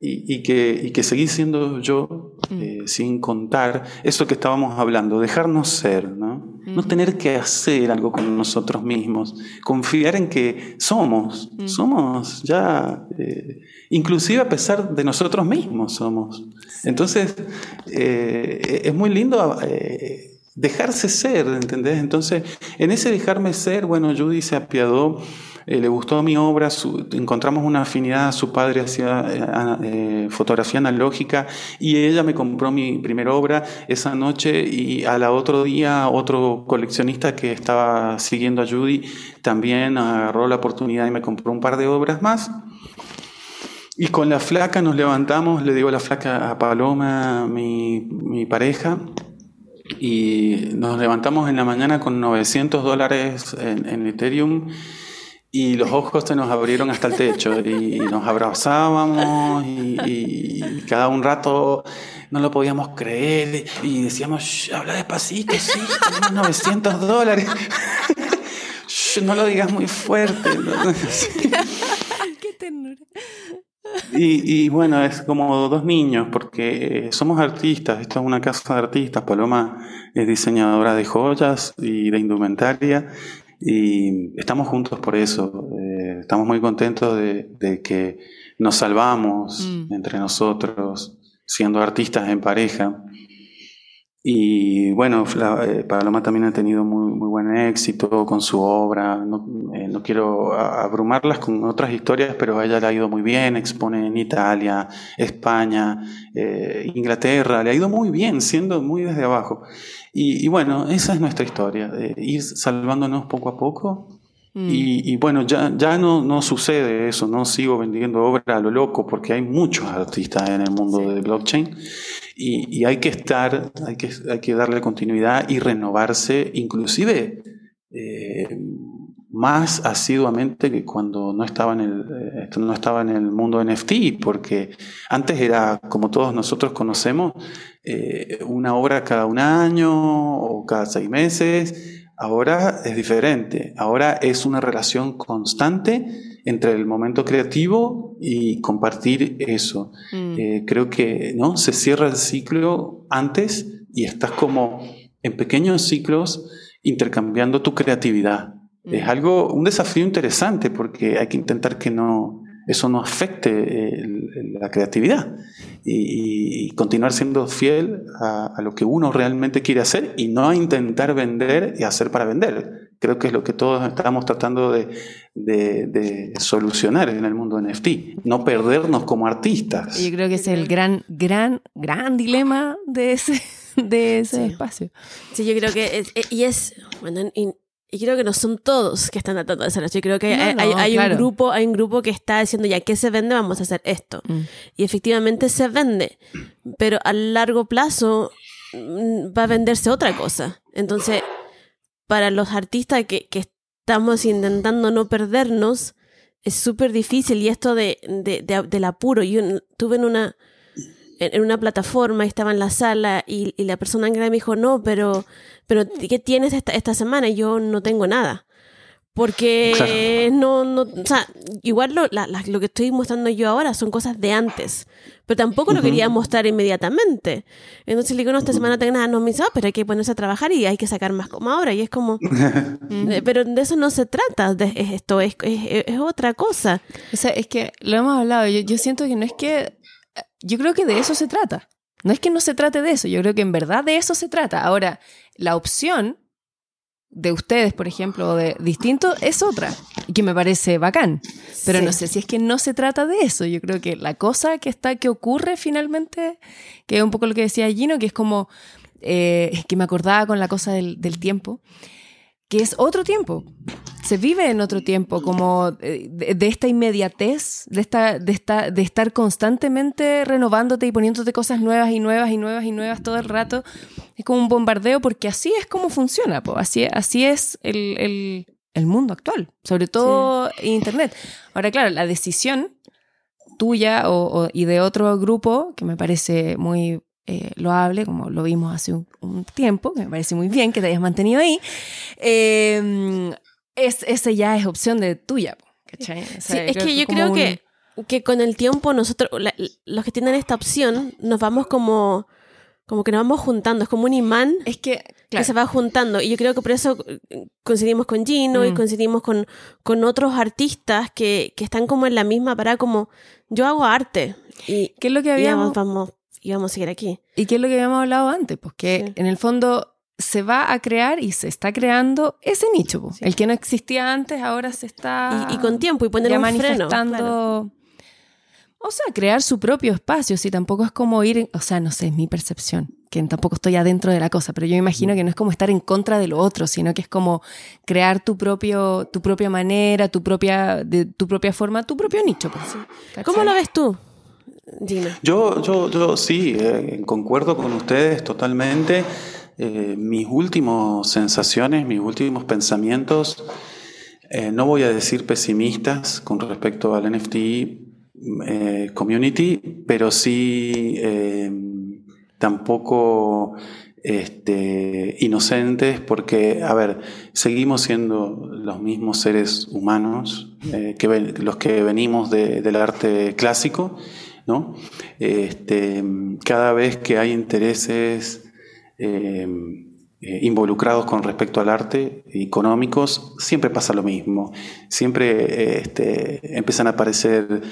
Speaker 3: y, que, y que seguí siendo yo mm. eh, sin contar eso que estábamos hablando, dejarnos ser, ¿no? no tener que hacer algo con nosotros mismos, confiar en que somos, somos ya, eh, inclusive a pesar de nosotros mismos somos. Entonces, eh, es muy lindo dejarse ser, ¿entendés? Entonces, en ese dejarme ser, bueno, Judy se apiadó eh, le gustó mi obra, encontramos una afinidad, su padre hacía eh, eh, fotografía analógica y ella me compró mi primera obra esa noche y al otro día otro coleccionista que estaba siguiendo a Judy también agarró la oportunidad y me compró un par de obras más. Y con la flaca nos levantamos, le digo a la flaca a Paloma, mi, mi pareja, y nos levantamos en la mañana con 900 dólares en, en Ethereum y los ojos se nos abrieron hasta el techo y nos abrazábamos y, cada un rato no lo podíamos creer y decíamos, habla despacito, sí, tenemos 900 dólares. no lo digas muy fuerte.
Speaker 1: Qué ternura.
Speaker 3: Y, y, bueno, es como dos niños, porque somos artistas, esto es una casa de artistas, Paloma es diseñadora de joyas y de indumentaria, y estamos juntos por eso. Eh, estamos muy contentos de, que nos salvamos mm. entre nosotros, siendo artistas en pareja. Y bueno, eh, Paloma también ha tenido muy, muy buen éxito con su obra. No, eh, no, quiero abrumarlas con otras historias, pero ella le ha ido muy bien. Expone en Italia, España, Inglaterra. Le ha ido muy bien, siendo muy desde abajo. Y, bueno, esa es nuestra historia, ir salvándonos poco a poco. Mm. Y, bueno, ya, ya no, no sucede eso, no sigo vendiendo obra a lo loco porque hay muchos artistas en el mundo de blockchain y, hay que estar, hay que, hay que darle continuidad y renovarse, inclusive eh, más asiduamente que cuando no estaba en el, eh, no estaba en el mundo NFT, porque antes era, como todos nosotros conocemos, eh, una obra cada un año o cada seis meses. Ahora es diferente. Ahora es una relación constante entre el momento creativo y compartir eso. Mm. Eh, creo que ¿no? se cierra el ciclo antes y estás como en pequeños ciclos intercambiando tu creatividad. Es mm. algo, un desafío interesante porque hay que intentar que no, eso no afecte la creatividad y, continuar siendo fiel a, lo que uno realmente quiere hacer y no a intentar vender y hacer para vender. Creo que es lo que todos estamos tratando de, de, solucionar en el mundo NFT, no perdernos como artistas.
Speaker 1: Yo creo que es el gran, gran, gran dilema de ese, de ese espacio.
Speaker 2: Sí, yo creo que es, y es, bueno, y creo que no son todos que están tratando de hacer esto. Yo creo que hay, un grupo, hay un grupo que está diciendo ya que se vende, vamos a hacer esto. Mm. Y efectivamente se vende, pero a largo plazo mm, va a venderse otra cosa. Entonces, para los artistas que, que estamos intentando no perdernos, es súper difícil. Y esto de, de, de, del apuro, yo tuve en una en una plataforma, estaba en la sala y, la persona me dijo, no, pero, pero ¿qué tienes esta, esta semana? Y yo no tengo nada. Porque no, no, o sea, igual lo, lo, que estoy mostrando yo ahora son cosas de antes, pero tampoco lo quería mostrar inmediatamente. Entonces le digo, no, esta semana tengo nada, no me dice, ah, pero hay que ponerse a trabajar y hay que sacar más como ahora. Y es como, eh, pero de eso no se trata, de esto es, es, es, otra cosa.
Speaker 1: O sea, es que lo hemos hablado, yo, yo siento que no es que yo creo que de eso se trata. No es que no se trate de eso, yo creo que en verdad de eso se trata. Ahora, la opción de ustedes, por ejemplo, de distinto, es otra, que me parece bacán. Pero no sé si es que no se trata de eso. Yo creo que la cosa que está, que ocurre finalmente, que es un poco lo que decía Gino, que es como eh, que me acordaba con la cosa del, del tiempo, que es otro tiempo se vive en otro tiempo, como eh, de, esta inmediatez, de, esta, de, esta, de estar constantemente renovándote y poniéndote cosas nuevas y nuevas y nuevas y nuevas todo el rato. Es como un bombardeo porque así es como funciona, así, así es el, mundo actual, sobre todo Internet. Ahora, claro, la decisión tuya o, y de otro grupo, que me parece muy eh, loable, como lo vimos hace un, tiempo, que me parece muy bien que te hayas mantenido ahí, eh, es, ese ya es opción de tuya.
Speaker 2: es que yo creo que, que con el tiempo nosotros, los que tienen esta opción, nos vamos como Como que nos vamos juntando, es como un imán
Speaker 1: Es que,
Speaker 2: se va juntando. Y yo creo que por eso coincidimos con Gino y
Speaker 1: Mm.
Speaker 2: coincidimos con, con otros artistas que, que están como en la misma parada, como yo hago arte. Y,
Speaker 1: ¿qué es lo que habíamos,
Speaker 2: vamos, y vamos a seguir aquí.
Speaker 1: y qué es lo que habíamos hablado antes? Pues que
Speaker 2: Sí.
Speaker 1: en el fondo se va a crear y se está creando ese nicho.
Speaker 2: Sí.
Speaker 1: El que no existía antes ahora se está
Speaker 2: Y, y con tiempo y poner
Speaker 1: ya
Speaker 2: un freno.
Speaker 1: manifestando.
Speaker 2: claro.
Speaker 1: O sea, crear su propio espacio, si tampoco es como ir, o sea, no sé, es mi percepción, que tampoco estoy adentro de la cosa, pero yo me imagino que no es como estar en contra de lo otro, sino que es como crear tu propio, tu propia manera, tu propia, de tu propia forma, tu propio nicho. pues.
Speaker 2: ¿Cómo lo ves tú,
Speaker 3: Yo, yo, yo sí, eh, concuerdo con ustedes totalmente. Eh, mis últimas sensaciones, mis últimos pensamientos, eh, no voy a decir pesimistas con respecto al NFT community, pero sí tampoco este, inocentes, porque, a ver, seguimos siendo los mismos seres humanos que los que venimos de- del arte clásico, ¿no? Este, cada vez que hay intereses eh, eh, involucrados con respecto al arte, económicos, siempre pasa lo mismo. Siempre eh, este, empiezan a aparecer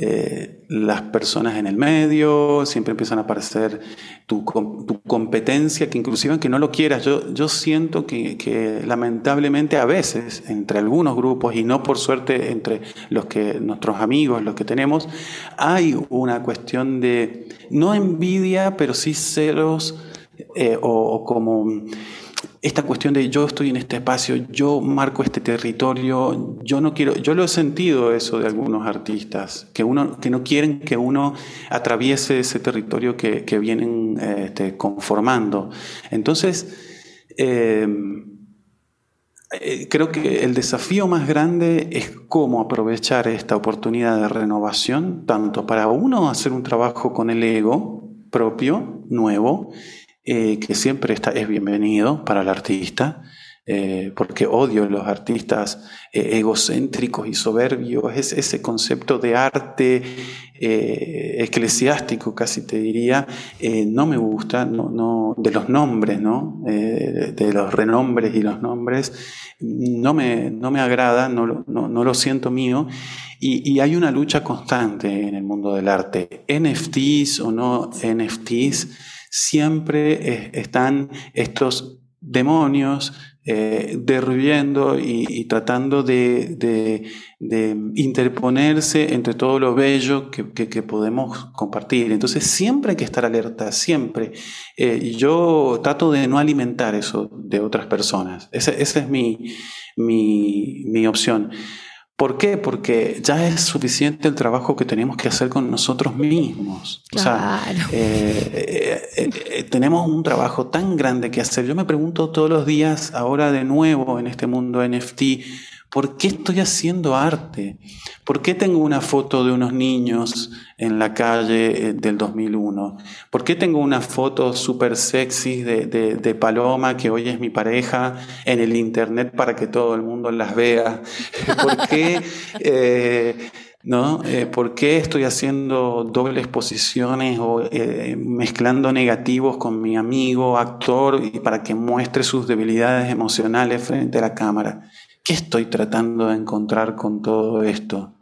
Speaker 3: eh, las personas en el medio, siempre empiezan a aparecer tu, tu competencia, que inclusive aunque no lo quieras, yo, yo siento que, que lamentablemente a veces entre algunos grupos y no por suerte entre los que nuestros amigos, los que tenemos, hay una cuestión de no envidia, pero sí celos eh, o, como esta cuestión de yo estoy en este espacio, yo marco este territorio, yo no quiero, yo lo he sentido eso de algunos artistas, que uno, que no quieren que uno atraviese ese territorio que, que vienen eh, este, conformando. Entonces, eh, creo que el desafío más grande es cómo aprovechar esta oportunidad de renovación, tanto para uno hacer un trabajo con el ego propio, nuevo, eh, que siempre está, es bienvenido para el artista, eh, porque odio los artistas eh, egocéntricos y soberbios, es ese concepto de arte eclesiástico, casi te diría, no me gusta, no, no, de los nombres, ¿no? De los renombres y los nombres, no me, no me agrada, no, lo- no, no lo siento mío. Y, y hay una lucha constante en el mundo del arte. NFTs o no NFTs, siempre eh, están estos demonios eh, derribando y, tratando de, interponerse entre todo lo bello que, podemos compartir. Entonces siempre hay que estar alerta, siempre. Eh, yo trato de no alimentar eso de otras personas. Esa, esa es mi opción. ¿Por qué? Porque ya es suficiente el trabajo que tenemos que hacer con nosotros mismos. O sea,
Speaker 1: Claro.
Speaker 3: eh, eh, eh, tenemos un trabajo tan grande que hacer. Yo me pregunto todos los días, ahora de nuevo en este mundo NFT, ¿por qué estoy haciendo arte? ¿Por qué tengo una foto de unos niños en la calle eh, del 2001? ¿Por qué tengo una foto súper sexy de, de- Paloma, que hoy es mi pareja, en el internet para que todo el mundo las vea? ¿Por qué... eh, ¿no? Eh, ¿Por qué estoy haciendo dobles posiciones o mezclando negativos con mi amigo actor y para que muestre sus debilidades emocionales frente a la cámara? ¿Qué estoy tratando de encontrar con todo esto?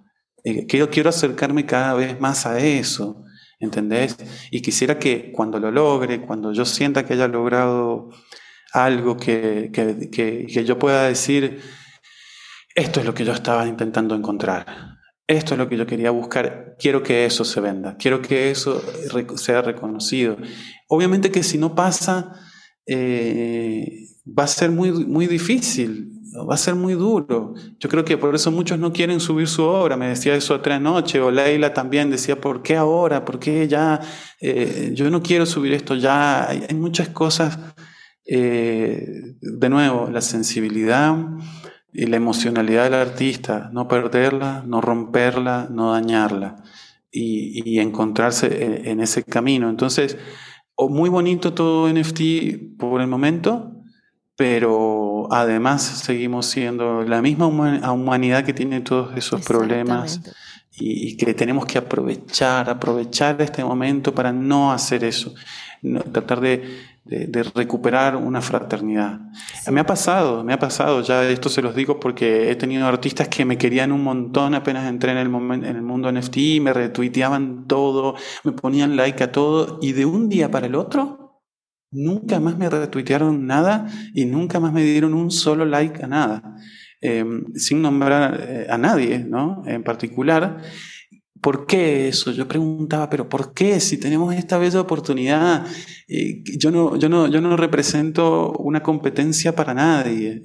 Speaker 3: Eh, quiero, quiero acercarme cada vez más a eso, ¿entendés? Y quisiera que cuando lo logre, cuando yo sienta que haya logrado algo que, que, que, yo pueda decir, esto es lo que yo estaba intentando encontrar. Esto es lo que yo quería buscar. Quiero que eso se venda. Quiero que eso sea reconocido. Obviamente que si no pasa, eh, va a ser muy, muy difícil. Va a ser muy duro. Yo creo que por eso muchos no quieren subir su obra. Me decía eso otra noche. O Leila también decía, ¿por qué ahora? ¿Por qué ya? Eh, yo no quiero subir esto ya. Hay, muchas cosas. eh, de nuevo, la sensibilidad y la emocionalidad del artista, no perderla, no romperla, no dañarla y, encontrarse en, en ese camino. Entonces, muy bonito todo NFT por el momento, pero además seguimos siendo la misma huma- humanidad que tiene todos esos problemas y, que tenemos que aprovechar, aprovechar este momento para no hacer eso. tratar de, recuperar una fraternidad. Me ha pasado, me ha pasado, ya esto se los digo porque he tenido artistas que me querían un montón apenas entré en el, en el mundo NFT, me retuiteaban todo, me ponían like a todo y de un día para el otro nunca más me retuitearon nada y nunca más me dieron un solo like a nada. Em, sin nombrar eh, a nadie, ¿no? En particular. ¿Por qué eso? Yo preguntaba, pero ¿por qué? Si tenemos esta bella oportunidad, eh, yo, no, yo, no, yo no represento una competencia para nadie,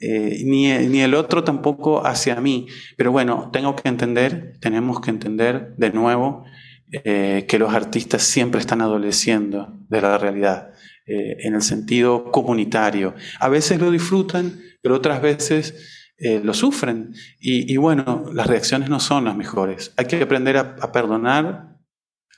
Speaker 3: eh, ni, ni, el otro tampoco hacia mí. Pero bueno, tengo que entender, tenemos que entender de nuevo que los artistas siempre están adoleciendo de la realidad, en el sentido comunitario. A veces lo disfrutan, pero otras veces eh, lo sufren. Y, bueno, las reacciones no son las mejores. Hay que aprender a, perdonar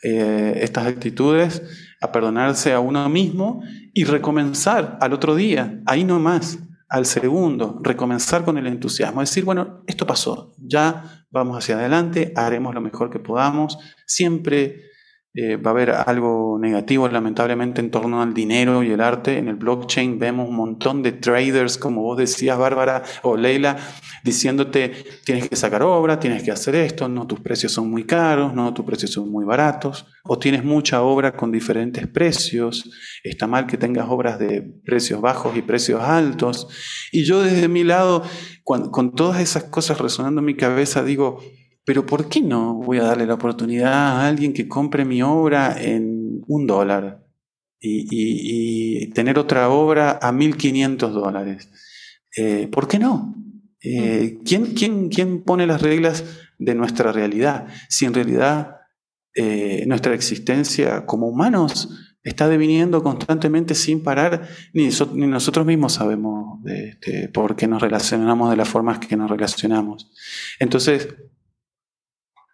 Speaker 3: eh, estas actitudes, a perdonarse a uno mismo y recomenzar al otro día, ahí no más, al segundo, recomenzar con el entusiasmo, decir, bueno, esto pasó, ya vamos hacia adelante, haremos lo mejor que podamos, siempre eh, va a haber algo negativo, lamentablemente, en torno al dinero y el arte. En el blockchain vemos un montón de traders, como vos decías, Bárbara o Leila, diciéndote, tienes que sacar obra, tienes que hacer esto, no, tus precios son muy caros, no, tus precios son muy baratos, o tienes mucha obra con diferentes precios, está mal que tengas obras de precios bajos y precios altos. Y yo desde mi lado, con todas esas cosas resonando en mi cabeza, digo, pero ¿por qué no voy a darle la oportunidad a alguien que compre mi obra en un dólar y, tener otra obra a 1.500 dólares? Eh, ¿Por qué no? Eh, ¿quién, quién, quién, pone las reglas de nuestra realidad? Si en realidad eh, nuestra existencia como humanos está deviniendo constantemente sin parar, ni, ni nosotros mismos sabemos este, por qué nos relacionamos de las formas que nos relacionamos. Entonces,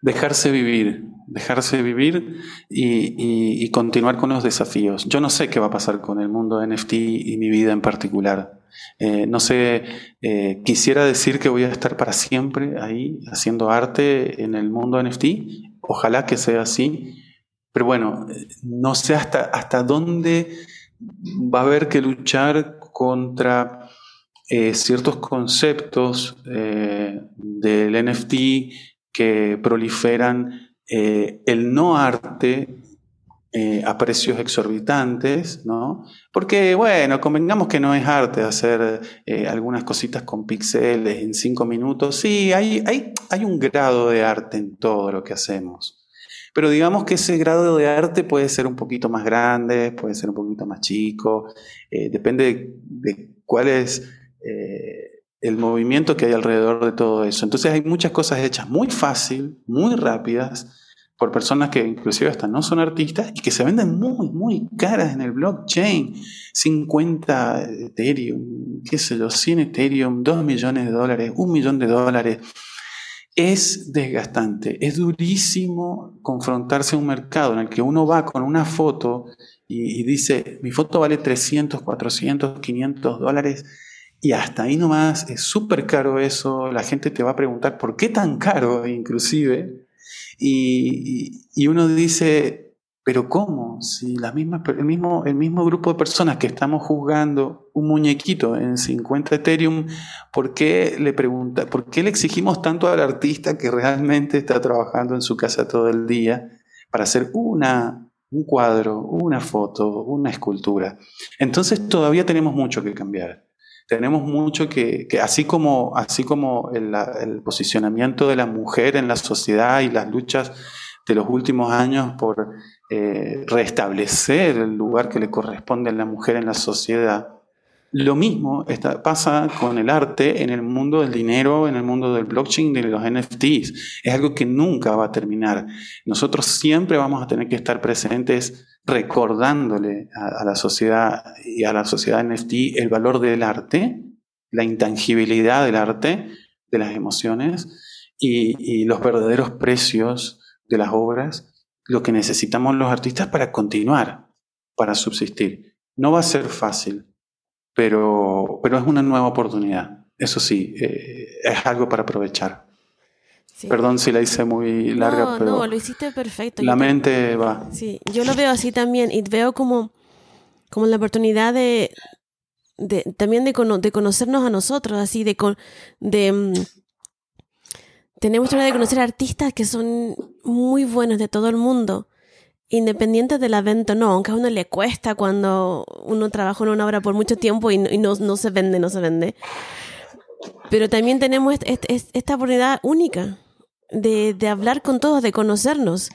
Speaker 3: dejarse vivir, dejarse vivir y, continuar con los desafíos. Yo no sé qué va a pasar con el mundo NFT y mi vida en particular. Eh, no sé, eh, quisiera decir que voy a estar para siempre ahí haciendo arte en el mundo NFT. Ojalá que sea así. Pero bueno, no sé hasta, hasta dónde va a haber que luchar contra eh, ciertos conceptos del NFT que proliferan eh, el no arte eh, a precios exorbitantes, ¿no? Porque, bueno, convengamos que no es arte hacer eh, algunas cositas con píxeles en cinco minutos. Sí, hay, hay, hay un grado de arte en todo lo que hacemos. Pero digamos que ese grado de arte puede ser un poquito más grande, puede ser un poquito más chico, depende de, de cuál es el movimiento que hay alrededor de todo eso. Entonces hay muchas cosas hechas muy fácil, muy rápidas, por personas que inclusive hasta no son artistas y que se venden muy, muy caras en el blockchain. 50 Ethereum, qué sé yo, 100 Ethereum, 2 millones de dólares, 1 millón de dólares. Es desgastante, es durísimo confrontarse a un mercado en el que uno va con una foto y, y dice, mi foto vale 300, 400, 500 dólares y hasta ahí nomás es súper caro eso, la gente te va a preguntar por qué tan caro inclusive. Y, y, uno dice, pero ¿cómo? Si la misma, el, mismo, el mismo grupo de personas que estamos juzgando un muñequito en 50 Ethereum, ¿por qué le pregunta, por qué le exigimos tanto al artista que realmente está trabajando en su casa todo el día para hacer una, un cuadro, una foto, una escultura? Entonces todavía tenemos mucho que cambiar tenemos mucho que, así como, así como el, posicionamiento de la mujer en la sociedad y las luchas de los últimos años por eh, restablecer el lugar que le corresponde a la mujer en la sociedad, lo mismo pasa con el arte en el mundo del dinero, en el mundo del blockchain, de los NFTs. Es algo que nunca va a terminar. Nosotros siempre vamos a tener que estar presentes recordándole a, la sociedad y a la sociedad NFT el valor del arte, la intangibilidad del arte, de las emociones y, los verdaderos precios de las obras, lo que necesitamos los artistas para continuar, para subsistir. No va a ser fácil, pero, pero es una nueva oportunidad. Eso sí, eh, es algo para aprovechar. Perdón si la hice muy larga,
Speaker 2: no,
Speaker 3: pero...
Speaker 2: No, lo hiciste perfecto.
Speaker 3: La mente va.
Speaker 2: Sí, yo lo veo así también y veo como, como la oportunidad de, de también de, de, conocernos a nosotros, así de... de mm, tenemos la de conocer artistas que son muy buenos de todo el mundo, independientes del evento, no, aunque a uno le cuesta cuando uno trabaja en una obra por mucho tiempo y, no, no se vende, no se vende. Pero también tenemos esta oportunidad única de, de, hablar con todos, de conocernos.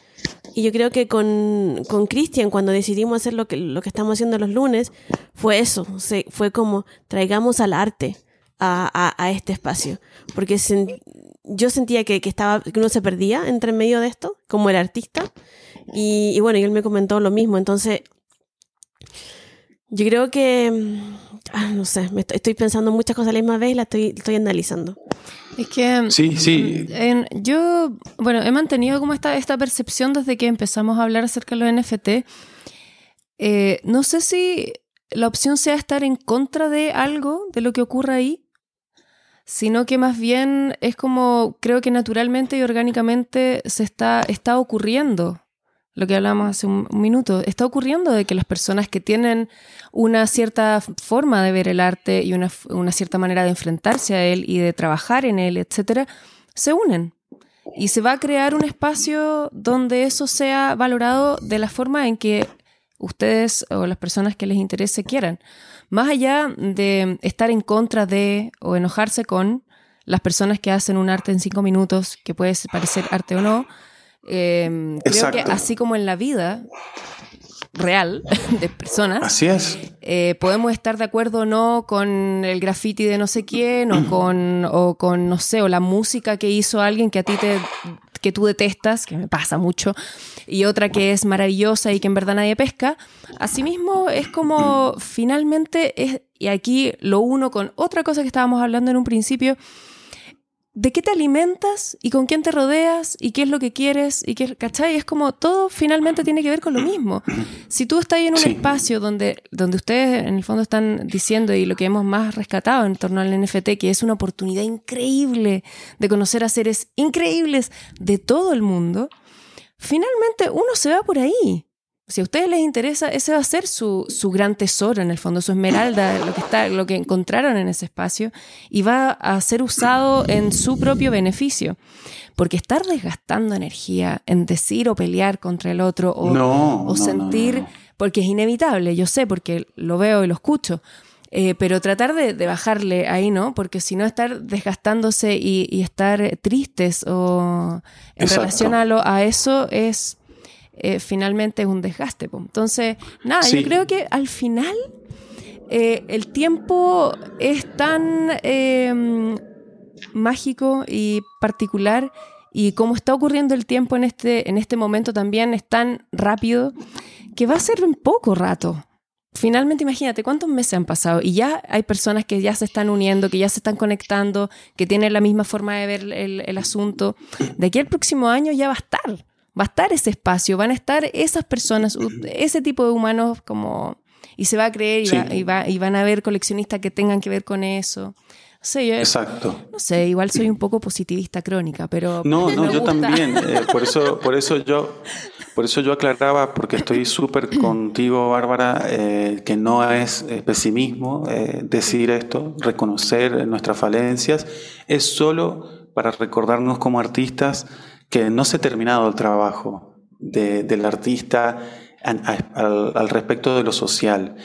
Speaker 2: Y yo creo que con Cristian, cuando decidimos hacer lo que, lo que estamos haciendo los lunes, fue eso, se, fue como traigamos al arte a, a, a este espacio. Porque yo sentía que, que, estaba, que uno se perdía entre medio de esto, como el artista. Y, y bueno, y él me comentó lo mismo. Entonces, yo creo que, ah, no sé, me estoy, pensando muchas cosas a la misma vez y la estoy, estoy analizando.
Speaker 1: Es que
Speaker 3: sí, sí.
Speaker 1: yo, bueno, he mantenido como esta, esta percepción desde que empezamos a hablar acerca de los NFT. Eh, no sé si la opción sea estar en contra de algo, de lo que ocurra ahí, sino que más bien es como creo que naturalmente y orgánicamente se está, está ocurriendo lo que hablábamos hace un, minuto, está ocurriendo de que las personas que tienen una cierta forma de ver el arte y una, una cierta manera de enfrentarse a él y de trabajar en él, etcétera, se unen. Y se va a crear un espacio donde eso sea valorado de la forma en que ustedes o las personas que les interese quieran. Más allá de estar en contra de o enojarse con las personas que hacen un arte en cinco minutos, que puede parecer arte o no, Em, creo que así como en la vida real de personas,
Speaker 3: así es.
Speaker 1: Eh, podemos estar de acuerdo o no con el graffiti de no sé quién o con, o con, no sé, o la música que hizo alguien que a ti te que tú detestas, que me pasa mucho, y otra que es maravillosa y que en verdad nadie pesca. Asimismo, es como finalmente, es, y aquí lo uno con otra cosa que estábamos hablando en un principio, de qué te alimentas y con quién te rodeas y qué es lo que quieres y qué, ¿cachai? Es como todo finalmente tiene que ver con lo mismo. Si tú estás en un espacio donde, donde ustedes en el fondo están diciendo y lo que hemos más rescatado en torno al NFT, que es una oportunidad increíble de conocer a seres increíbles de todo el mundo, finalmente uno se va por ahí si a ustedes les interesa, ese va a ser su, su, gran tesoro, en el fondo, su esmeralda, lo que, está, lo que encontraron en ese espacio, y va a ser usado en su propio beneficio. Porque estar desgastando energía en decir o pelear contra el otro o, o sentir, porque es inevitable, yo sé, porque lo veo y lo escucho, eh, pero tratar de, bajarle ahí, ¿no? Porque si no, estar desgastándose y, estar tristes o en relación a, lo, a eso es eh, finalmente es un desgaste. Entonces, nada, yo creo que al final eh, el tiempo es tan em, mágico y particular y como está ocurriendo el tiempo en este, en este momento también es tan rápido que va a ser un poco rato. Finalmente, imagínate cuántos meses han pasado y ya hay personas que ya se están uniendo, que ya se están conectando, que tienen la misma forma de ver el, el asunto. De aquí al próximo año ya va a estar va a estar ese espacio, van a estar esas personas, ese tipo de humanos como... Y se va a creer y, va, y, van a haber coleccionistas que tengan que ver con eso. No
Speaker 3: Exacto.
Speaker 1: No sé, igual soy un poco positivista crónica, pero...
Speaker 3: No, no, yo también. Eh, por, eso, por, eso yo, por eso yo aclaraba, porque estoy súper contigo, Bárbara, eh, que no es eh, pesimismo decir esto, reconocer nuestras falencias, es solo para recordarnos como artistas que no se ha terminado el trabajo del artista al, respecto de lo social.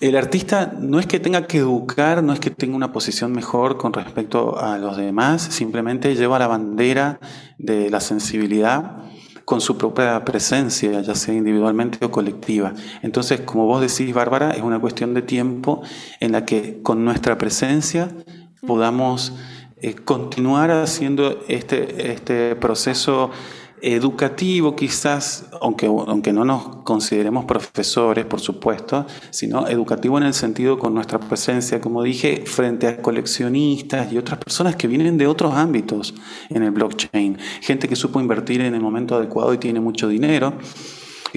Speaker 3: El artista no es que tenga que educar, no es que tenga una posición mejor con respecto a los demás, simplemente lleva la bandera de la sensibilidad con su propia presencia, ya sea individualmente o colectiva. Entonces, como vos decís, Bárbara, es una cuestión de tiempo en la que con nuestra presencia podamos eh, continuar haciendo este, este proceso educativo quizás, aunque, aunque no nos consideremos profesores, por supuesto, sino educativo en el sentido con nuestra presencia, como dije, frente a coleccionistas y otras personas que vienen de otros ámbitos en el blockchain. Gente que supo invertir en el momento adecuado y tiene mucho dinero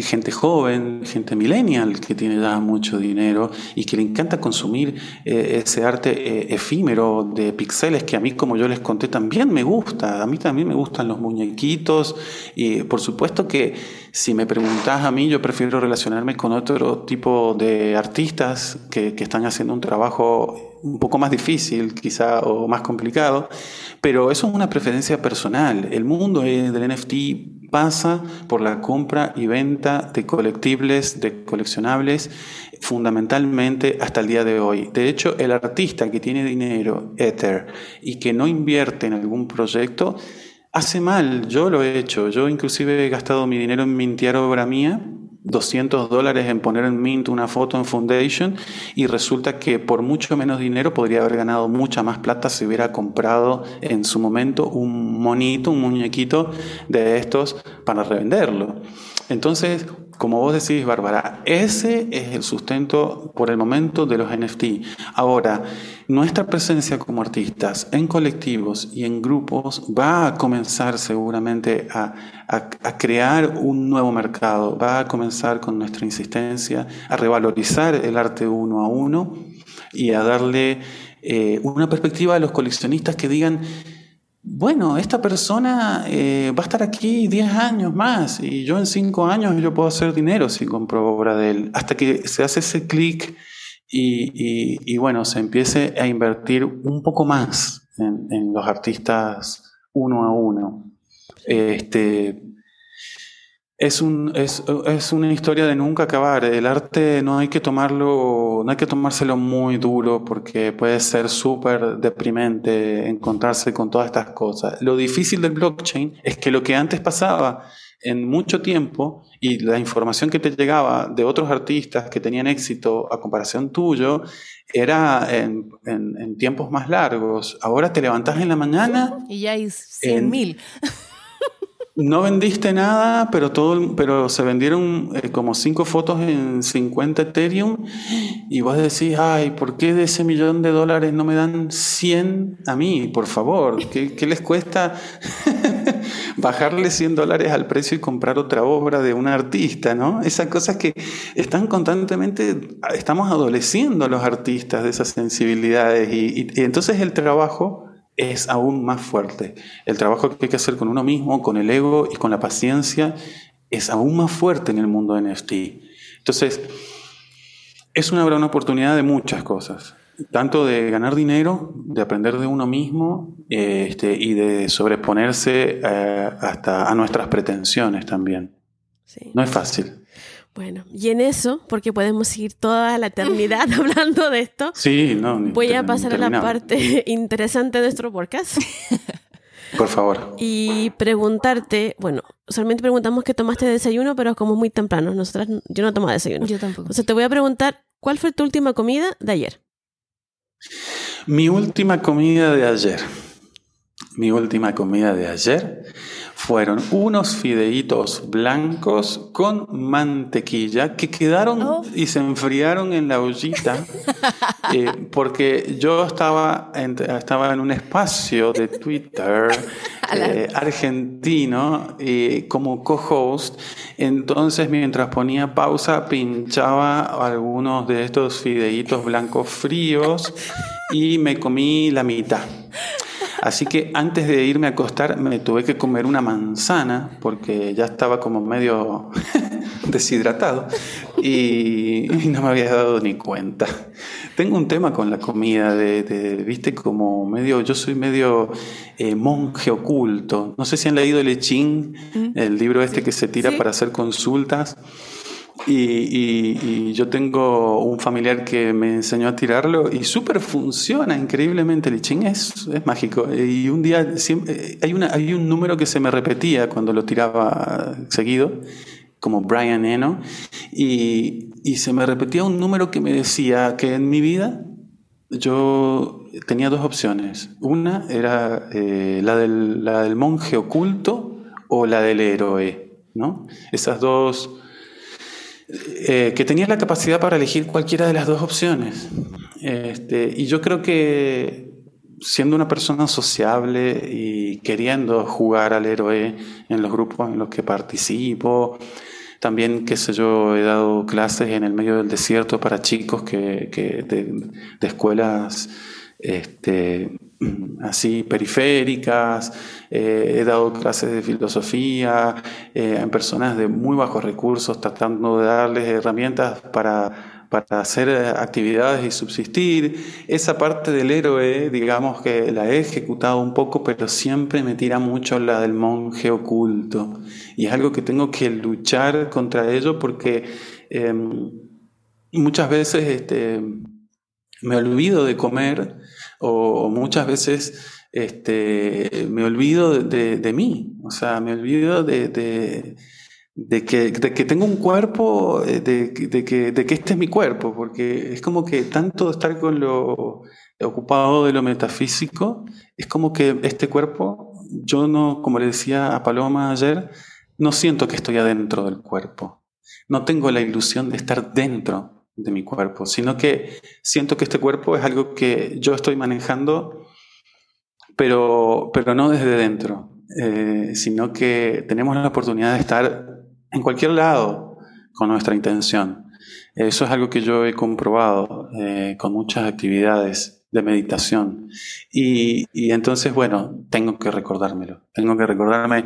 Speaker 3: gente joven, gente millennial que tiene ya mucho dinero y que le encanta consumir eh, ese arte eh, efímero de pixeles que a mí, como yo les conté, también me gusta. A mí también me gustan los muñequitos y por supuesto que si me preguntas a mí, yo prefiero relacionarme con otro tipo de artistas que, que están haciendo un trabajo un poco más difícil quizá o más complicado, pero eso es una preferencia personal. El mundo del NFT pasa por la compra y venta de colectibles, de coleccionables, fundamentalmente hasta el día de hoy. De hecho, el artista que tiene dinero, Ether, y que no invierte en algún proyecto, hace mal. Yo lo he hecho. Yo inclusive he gastado mi dinero en mintear obra mía 200 dólares en poner en Mint una foto en Foundation y resulta que por mucho menos dinero podría haber ganado mucha más plata si hubiera comprado en su momento un monito, un muñequito de estos para revenderlo. Entonces, como vos decís, Bárbara, ese es el sustento por el momento de los NFT. Ahora, nuestra presencia como artistas en colectivos y en grupos va a comenzar seguramente a, crear un nuevo mercado, va a comenzar con nuestra insistencia a revalorizar el arte uno a uno y a darle eh, una perspectiva a los coleccionistas que digan, bueno, esta persona eh, va a estar aquí 10 años más y yo en 5 años yo puedo hacer dinero si compro obra de él. Hasta que se hace ese clic y, bueno, se empiece a invertir un poco más en, los artistas uno a uno. Este, es, un, es, es, una historia de nunca acabar. El arte no hay que tomarlo, no hay que tomárselo muy duro porque puede ser súper deprimente encontrarse con todas estas cosas. Lo difícil del blockchain es que lo que antes pasaba en mucho tiempo y la información que te llegaba de otros artistas que tenían éxito a comparación tuyo era en, en, tiempos más largos. Ahora te levantas en la mañana
Speaker 1: y ya hay 100 mil.
Speaker 3: No vendiste nada, pero, todo, pero se vendieron eh, como cinco fotos en 50 Ethereum y vos decís, ay, ¿por qué de ese millón de dólares no me dan 100 a mí? Por favor, ¿qué, les cuesta bajarle 100 dólares al precio y comprar otra obra de un artista? ¿no? Esas cosas que están constantemente, estamos adoleciendo a los artistas de esas sensibilidades y entonces el trabajo es aún más fuerte. El trabajo que hay que hacer con uno mismo, con el ego y con la paciencia es aún más fuerte en el mundo de NFT. Entonces, es una gran oportunidad de muchas cosas, tanto de ganar dinero, de aprender de uno mismo este, y de sobreponerse eh, hasta a nuestras pretensiones también. No es fácil.
Speaker 2: Bueno, y en eso, porque podemos seguir toda la eternidad hablando de esto,
Speaker 3: sí, no,
Speaker 2: voy a pasar a la parte interesante de nuestro podcast.
Speaker 3: Por favor.
Speaker 2: Y preguntarte, bueno, solamente preguntamos qué tomaste de desayuno, pero es como muy temprano. Nosotras, yo no tomo desayuno.
Speaker 1: Yo tampoco.
Speaker 2: Entonces te voy a preguntar, ¿cuál fue tu última comida de ayer?
Speaker 3: Mi última comida de ayer. Mi última comida de ayer fueron unos fideitos blancos con mantequilla que quedaron oh. y se enfriaron en la ollita eh, porque yo estaba en, estaba en un espacio de Twitter eh, argentino eh, como co-host entonces mientras ponía pausa pinchaba algunos de estos fideitos blancos fríos y me comí la mitad Así que antes de irme a acostar me tuve que comer una manzana porque ya estaba como medio deshidratado y, no me había dado ni cuenta. Tengo un tema con la comida, de, viste, como medio, yo soy medio eh, monje oculto. No sé si han leído El Echín, mm. el libro este que se tira para hacer consultas. Y, yo tengo un familiar que me enseñó a tirarlo y súper funciona increíblemente. El ching es, es mágico. Y un día hay, una, hay un número que se me repetía cuando lo tiraba seguido, como Brian Eno, y, y se me repetía un número que me decía que en mi vida yo tenía dos opciones. Una era eh, la, del, la del monje oculto o la del héroe. ¿no? Esas dos eh, que tenía la capacidad para elegir cualquiera de las dos opciones. Este, y yo creo que siendo una persona sociable y queriendo jugar al héroe en los grupos en los que participo, También, qué sé yo, he dado clases en el medio del desierto para chicos que, de, de escuelas este, así periféricas, eh, he dado clases de filosofía eh, en personas de muy bajos recursos, tratando de darles herramientas para, para hacer actividades y subsistir. Esa parte del héroe, digamos que la he ejecutado un poco, pero siempre me tira mucho la del monje oculto. Y es algo que tengo que luchar contra ello porque em, muchas veces este, me olvido de comer o muchas veces este, me olvido de, mí, o sea, me olvido de, que, tengo un cuerpo, eh, de, que, de que este es mi cuerpo, porque es como que tanto estar con lo ocupado de lo metafísico, es como que este cuerpo, yo no, como le decía a Paloma ayer, no siento que estoy adentro del cuerpo, no tengo la ilusión de estar dentro de mi cuerpo, sino que siento que este cuerpo es algo que yo estoy manejando, pero, pero no desde dentro, eh, sino que tenemos la oportunidad de estar en cualquier lado con nuestra intención. Eso es algo que yo he comprobado eh, con muchas actividades de meditación. Y, entonces, bueno, tengo que recordármelo. Tengo que recordarme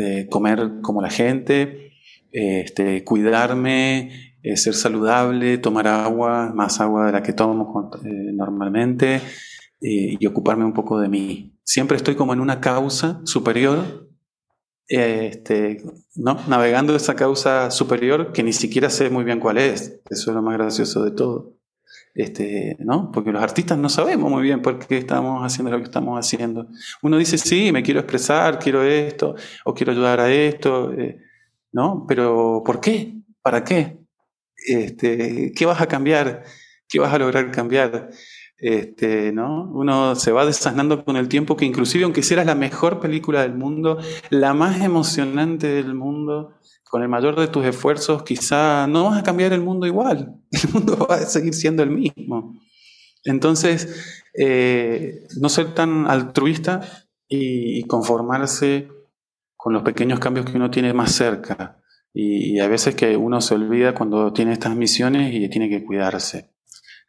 Speaker 3: eh, comer como la gente, este, cuidarme, eh, ser saludable, tomar agua, más agua de la que tomo eh, normalmente eh, y ocuparme un poco de mí. Siempre estoy como en una causa superior, este, ¿no? navegando esa causa superior que ni siquiera sé muy bien cuál es. Eso es lo más gracioso de todo. Este, ¿no? Porque los artistas no sabemos muy bien por qué estamos haciendo lo que estamos haciendo. Uno dice, sí, me quiero expresar, quiero esto, o quiero ayudar a esto, ¿no? Pero ¿por qué? ¿Para qué? Este, ¿qué vas a cambiar? ¿Qué vas a lograr cambiar? Este, ¿no? Uno se va desasnando con el tiempo que inclusive aunque hicieras la mejor película del mundo, la más emocionante del mundo, con el mayor de tus esfuerzos, quizá no vas a cambiar el mundo igual. El mundo va a seguir siendo el mismo. Entonces, eh, no ser tan altruista y conformarse con los pequeños cambios que uno tiene más cerca. Y, hay veces que uno se olvida cuando tiene estas misiones y tiene que cuidarse.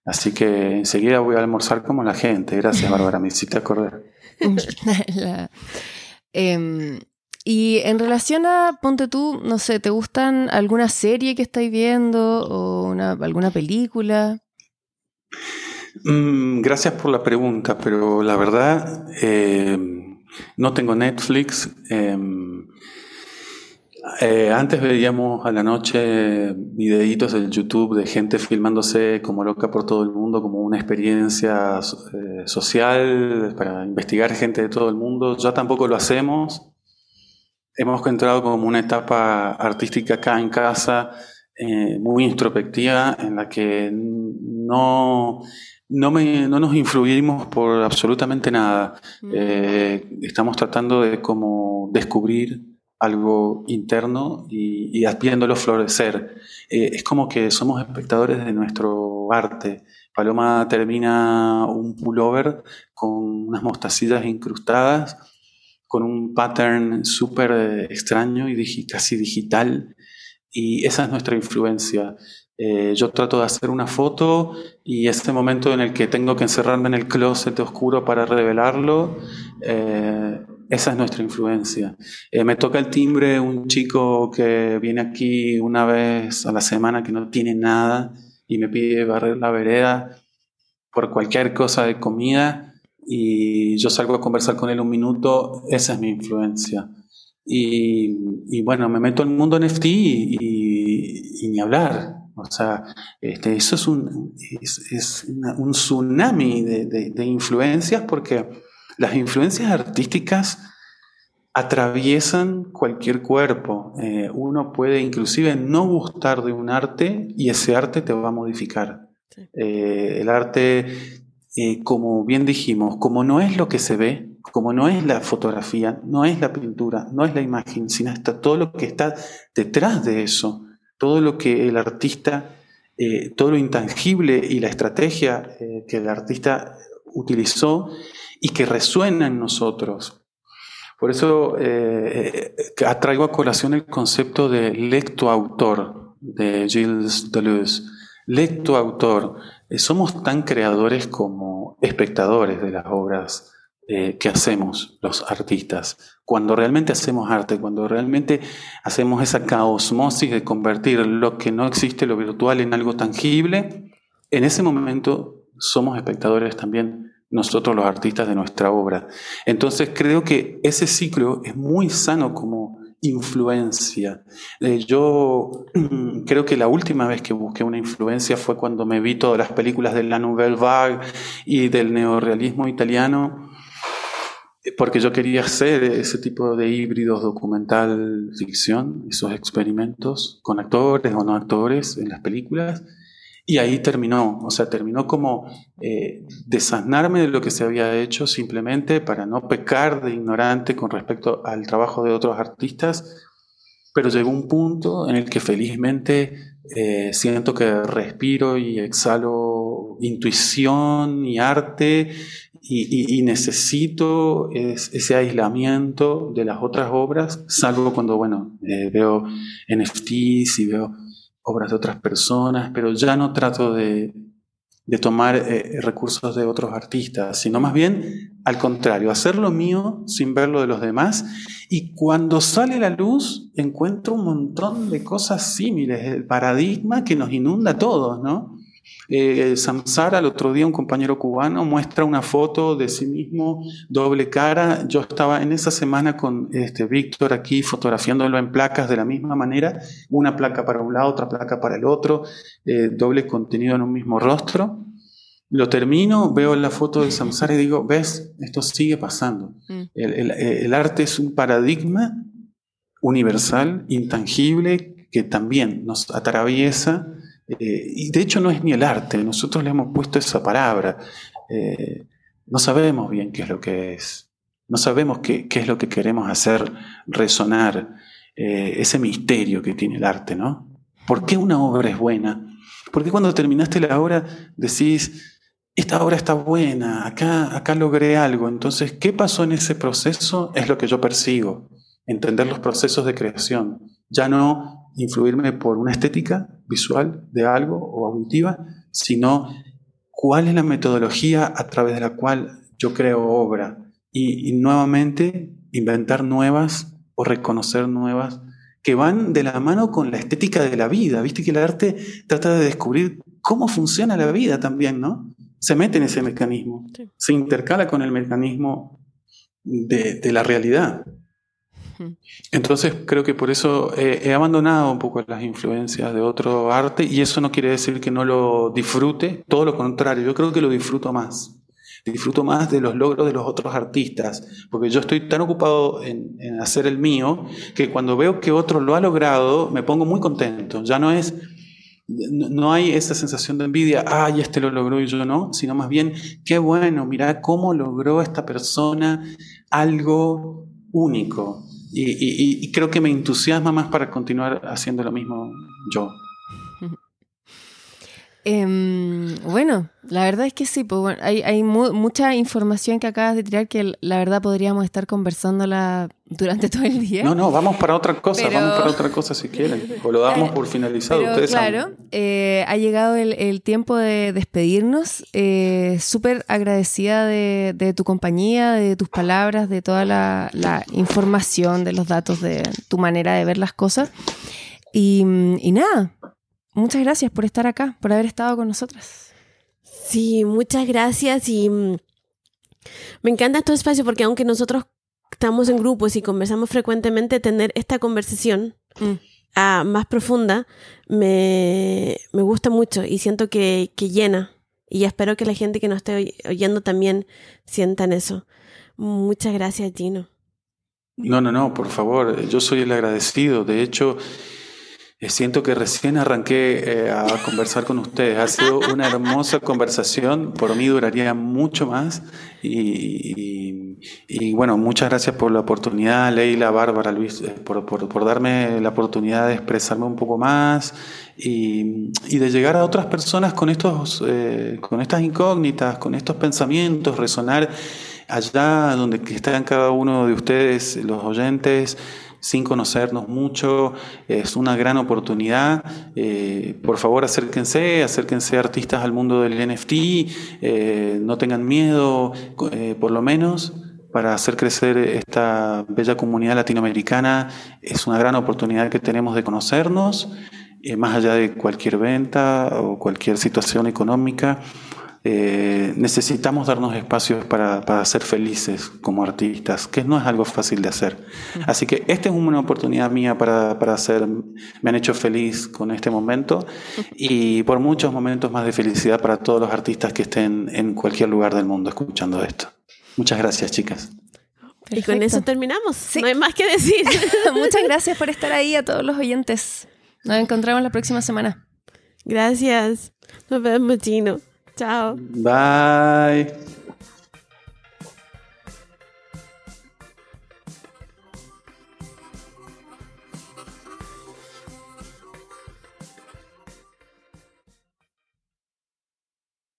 Speaker 3: Así que enseguida voy a almorzar como la gente. Gracias, Bárbara, me hiciste acordar.
Speaker 1: Em, y en relación a, ponte tú, no sé, ¿te gustan alguna serie que estáis viendo o una, alguna película?
Speaker 3: Mm, gracias por la pregunta, pero la verdad, eh, no tengo Netflix. Em, eh, antes veíamos a la noche videitos del YouTube de gente filmándose como loca por todo el mundo, como una experiencia eh, social para investigar gente de todo el mundo. Ya tampoco lo hacemos. Hemos entrado como una etapa artística acá en casa, eh, muy introspectiva, en la que no, no, no nos influimos por absolutamente nada. Mm. estamos tratando de como descubrir algo interno y, y viéndolo florecer. Eh, es como que somos espectadores de nuestro arte. Paloma termina un pullover con unas mostacillas incrustadas, con un pattern súper extraño y casi digital. Y esa es nuestra influencia. Eh, yo trato de hacer una foto y ese momento en el que tengo que encerrarme en el closet oscuro para revelarlo, eh, esa es nuestra influencia. Eh, me toca el timbre un chico que viene aquí una vez a la semana que no tiene nada y me pide barrer la vereda por cualquier cosa de comida y yo salgo a conversar con él un minuto, esa es mi influencia. Y, bueno, me meto el mundo NFT y, ni hablar. O sea, este, eso es un, es, un tsunami de, de influencias porque las influencias artísticas atraviesan cualquier cuerpo. Eh, uno puede inclusive no gustar de un arte y ese arte te va a modificar. Eh, el arte, eh, como bien dijimos, como no es lo que se ve, como no es la fotografía, no es la pintura, no es la imagen, sino está todo lo que está detrás de eso, todo lo que el artista, todo lo intangible y la estrategia que el artista utilizó y que resuena en nosotros. Por eso eh, eh traigo a colación el concepto de lecto-autor de Gilles Deleuze. Lecto-autor. Eh, somos tan creadores como espectadores de las obras eh, que hacemos los artistas. Cuando realmente hacemos arte, cuando realmente hacemos esa caosmosis de convertir lo que no existe, lo virtual, en algo tangible, en ese momento somos espectadores también nosotros los artistas de nuestra obra. Entonces creo que ese ciclo es muy sano como influencia. Eh, yo creo que la última vez que busqué una influencia fue cuando me vi todas las películas de la Nouvelle Vague y del neorealismo italiano, porque yo quería hacer ese tipo de híbridos documental ficción, esos experimentos con actores o no actores en las películas. Y ahí terminó, o sea, terminó como eh, de lo que se había hecho simplemente para no pecar de ignorante con respecto al trabajo de otros artistas, pero llegó un punto en el que felizmente eh, siento que respiro y exhalo intuición y arte y, necesito ese aislamiento de las otras obras, salvo cuando, bueno, eh, veo NFTs y veo obras de otras personas, pero ya no trato de, tomar eh, recursos de otros artistas, sino más bien al contrario, hacer lo mío sin ver lo de los demás. Y cuando sale la luz, encuentro un montón de cosas similares, el paradigma que nos inunda a todos, ¿no? Eh, Samsara, el otro día un compañero cubano muestra una foto de sí mismo, doble cara. Yo estaba en esa semana con este, Víctor aquí fotografiándolo en placas de la misma manera, una placa para un lado, otra placa para el otro, eh, doble contenido en un mismo rostro. Lo termino, veo la foto de Samsara y digo, ves, esto sigue pasando. Mm. El, el arte es un paradigma universal, intangible, que también nos atraviesa eh, y de hecho no es ni el arte, nosotros le hemos puesto esa palabra. Eh, no sabemos bien qué es lo que es. No sabemos qué, es lo que queremos hacer resonar eh, ese misterio que tiene el arte, ¿no? ¿Por qué una obra es buena? ¿Por qué cuando terminaste la obra decís, esta obra está buena, acá, acá logré algo? Entonces, ¿qué pasó en ese proceso? Es lo que yo persigo. Entender los procesos de creación. Ya no influirme por una estética visual de algo o auditiva, sino cuál es la metodología a través de la cual yo creo obra y, nuevamente inventar nuevas o reconocer nuevas que van de la mano con la estética de la vida. Viste que el arte trata de descubrir cómo funciona la vida también, ¿no? Se mete en ese mecanismo, se intercala con el mecanismo de, de la realidad. Entonces creo que por eso he abandonado un poco las influencias de otro arte y eso no quiere decir que no lo disfrute, todo lo contrario, yo creo que lo disfruto más. Disfruto más de los logros de los otros artistas, porque yo estoy tan ocupado en, hacer el mío que cuando veo que otro lo ha logrado me pongo muy contento. Ya no es, no hay esa sensación de envidia, ay, este lo logró y yo no, sino más bien, qué bueno, mira cómo logró esta persona algo único. Y, creo que me entusiasma más para continuar haciendo lo mismo yo.
Speaker 1: Em, bueno, la verdad es que sí, pues, hay, mucha información que acabas de tirar que la verdad podríamos estar conversándola durante todo el día.
Speaker 3: No, no, vamos para otra cosa, vamos para otra cosa si quieren, o lo damos por finalizado.
Speaker 1: claro, eh, ha llegado el, tiempo de despedirnos. Eh, súper agradecida de, tu compañía, de tus palabras, de toda la, la, información, de los datos, de tu manera de ver las cosas. Y, y nada, muchas gracias por estar acá, por haber estado con nosotras.
Speaker 2: Sí, muchas gracias y mm, me encanta este espacio porque aunque nosotros estamos en grupos y conversamos frecuentemente, tener esta conversación mm. ah, más profunda me, gusta mucho y siento que, llena. Y espero que la gente que nos esté oyendo también sientan eso. Muchas gracias, Gino.
Speaker 3: No, no, no, por favor, yo soy el agradecido. De hecho, siento que recién arranqué eh, a conversar con ustedes. Ha sido una hermosa conversación. Por mí duraría mucho más. Y, bueno, muchas gracias por la oportunidad, Leila, Bárbara, Luis, eh, por, darme la oportunidad de expresarme un poco más y, de llegar a otras personas con, estos, con estas incógnitas, con estos pensamientos, resonar allá donde están cada uno de ustedes, los oyentes, sin conocernos mucho, es una gran oportunidad. Eh, por favor, acérquense, acérquense artistas al mundo del NFT, eh, no tengan miedo, eh, por lo menos para hacer crecer esta bella comunidad latinoamericana. Es una gran oportunidad que tenemos de conocernos, más allá de cualquier venta o cualquier situación económica. Eh, necesitamos darnos espacios para, para, ser felices como artistas, que no es algo fácil de hacer. Así que esta es una oportunidad mía para, para hacer, me han hecho feliz con este momento y por muchos momentos más de felicidad para todos los artistas que estén en cualquier lugar del mundo escuchando esto. Muchas gracias, chicas.
Speaker 2: Y con eso terminamos. No hay más que decir.
Speaker 1: Muchas gracias por estar ahí a todos los oyentes. Nos encontramos la próxima semana.
Speaker 2: Gracias. Nos vemos, Chino. Chao.
Speaker 3: Bye.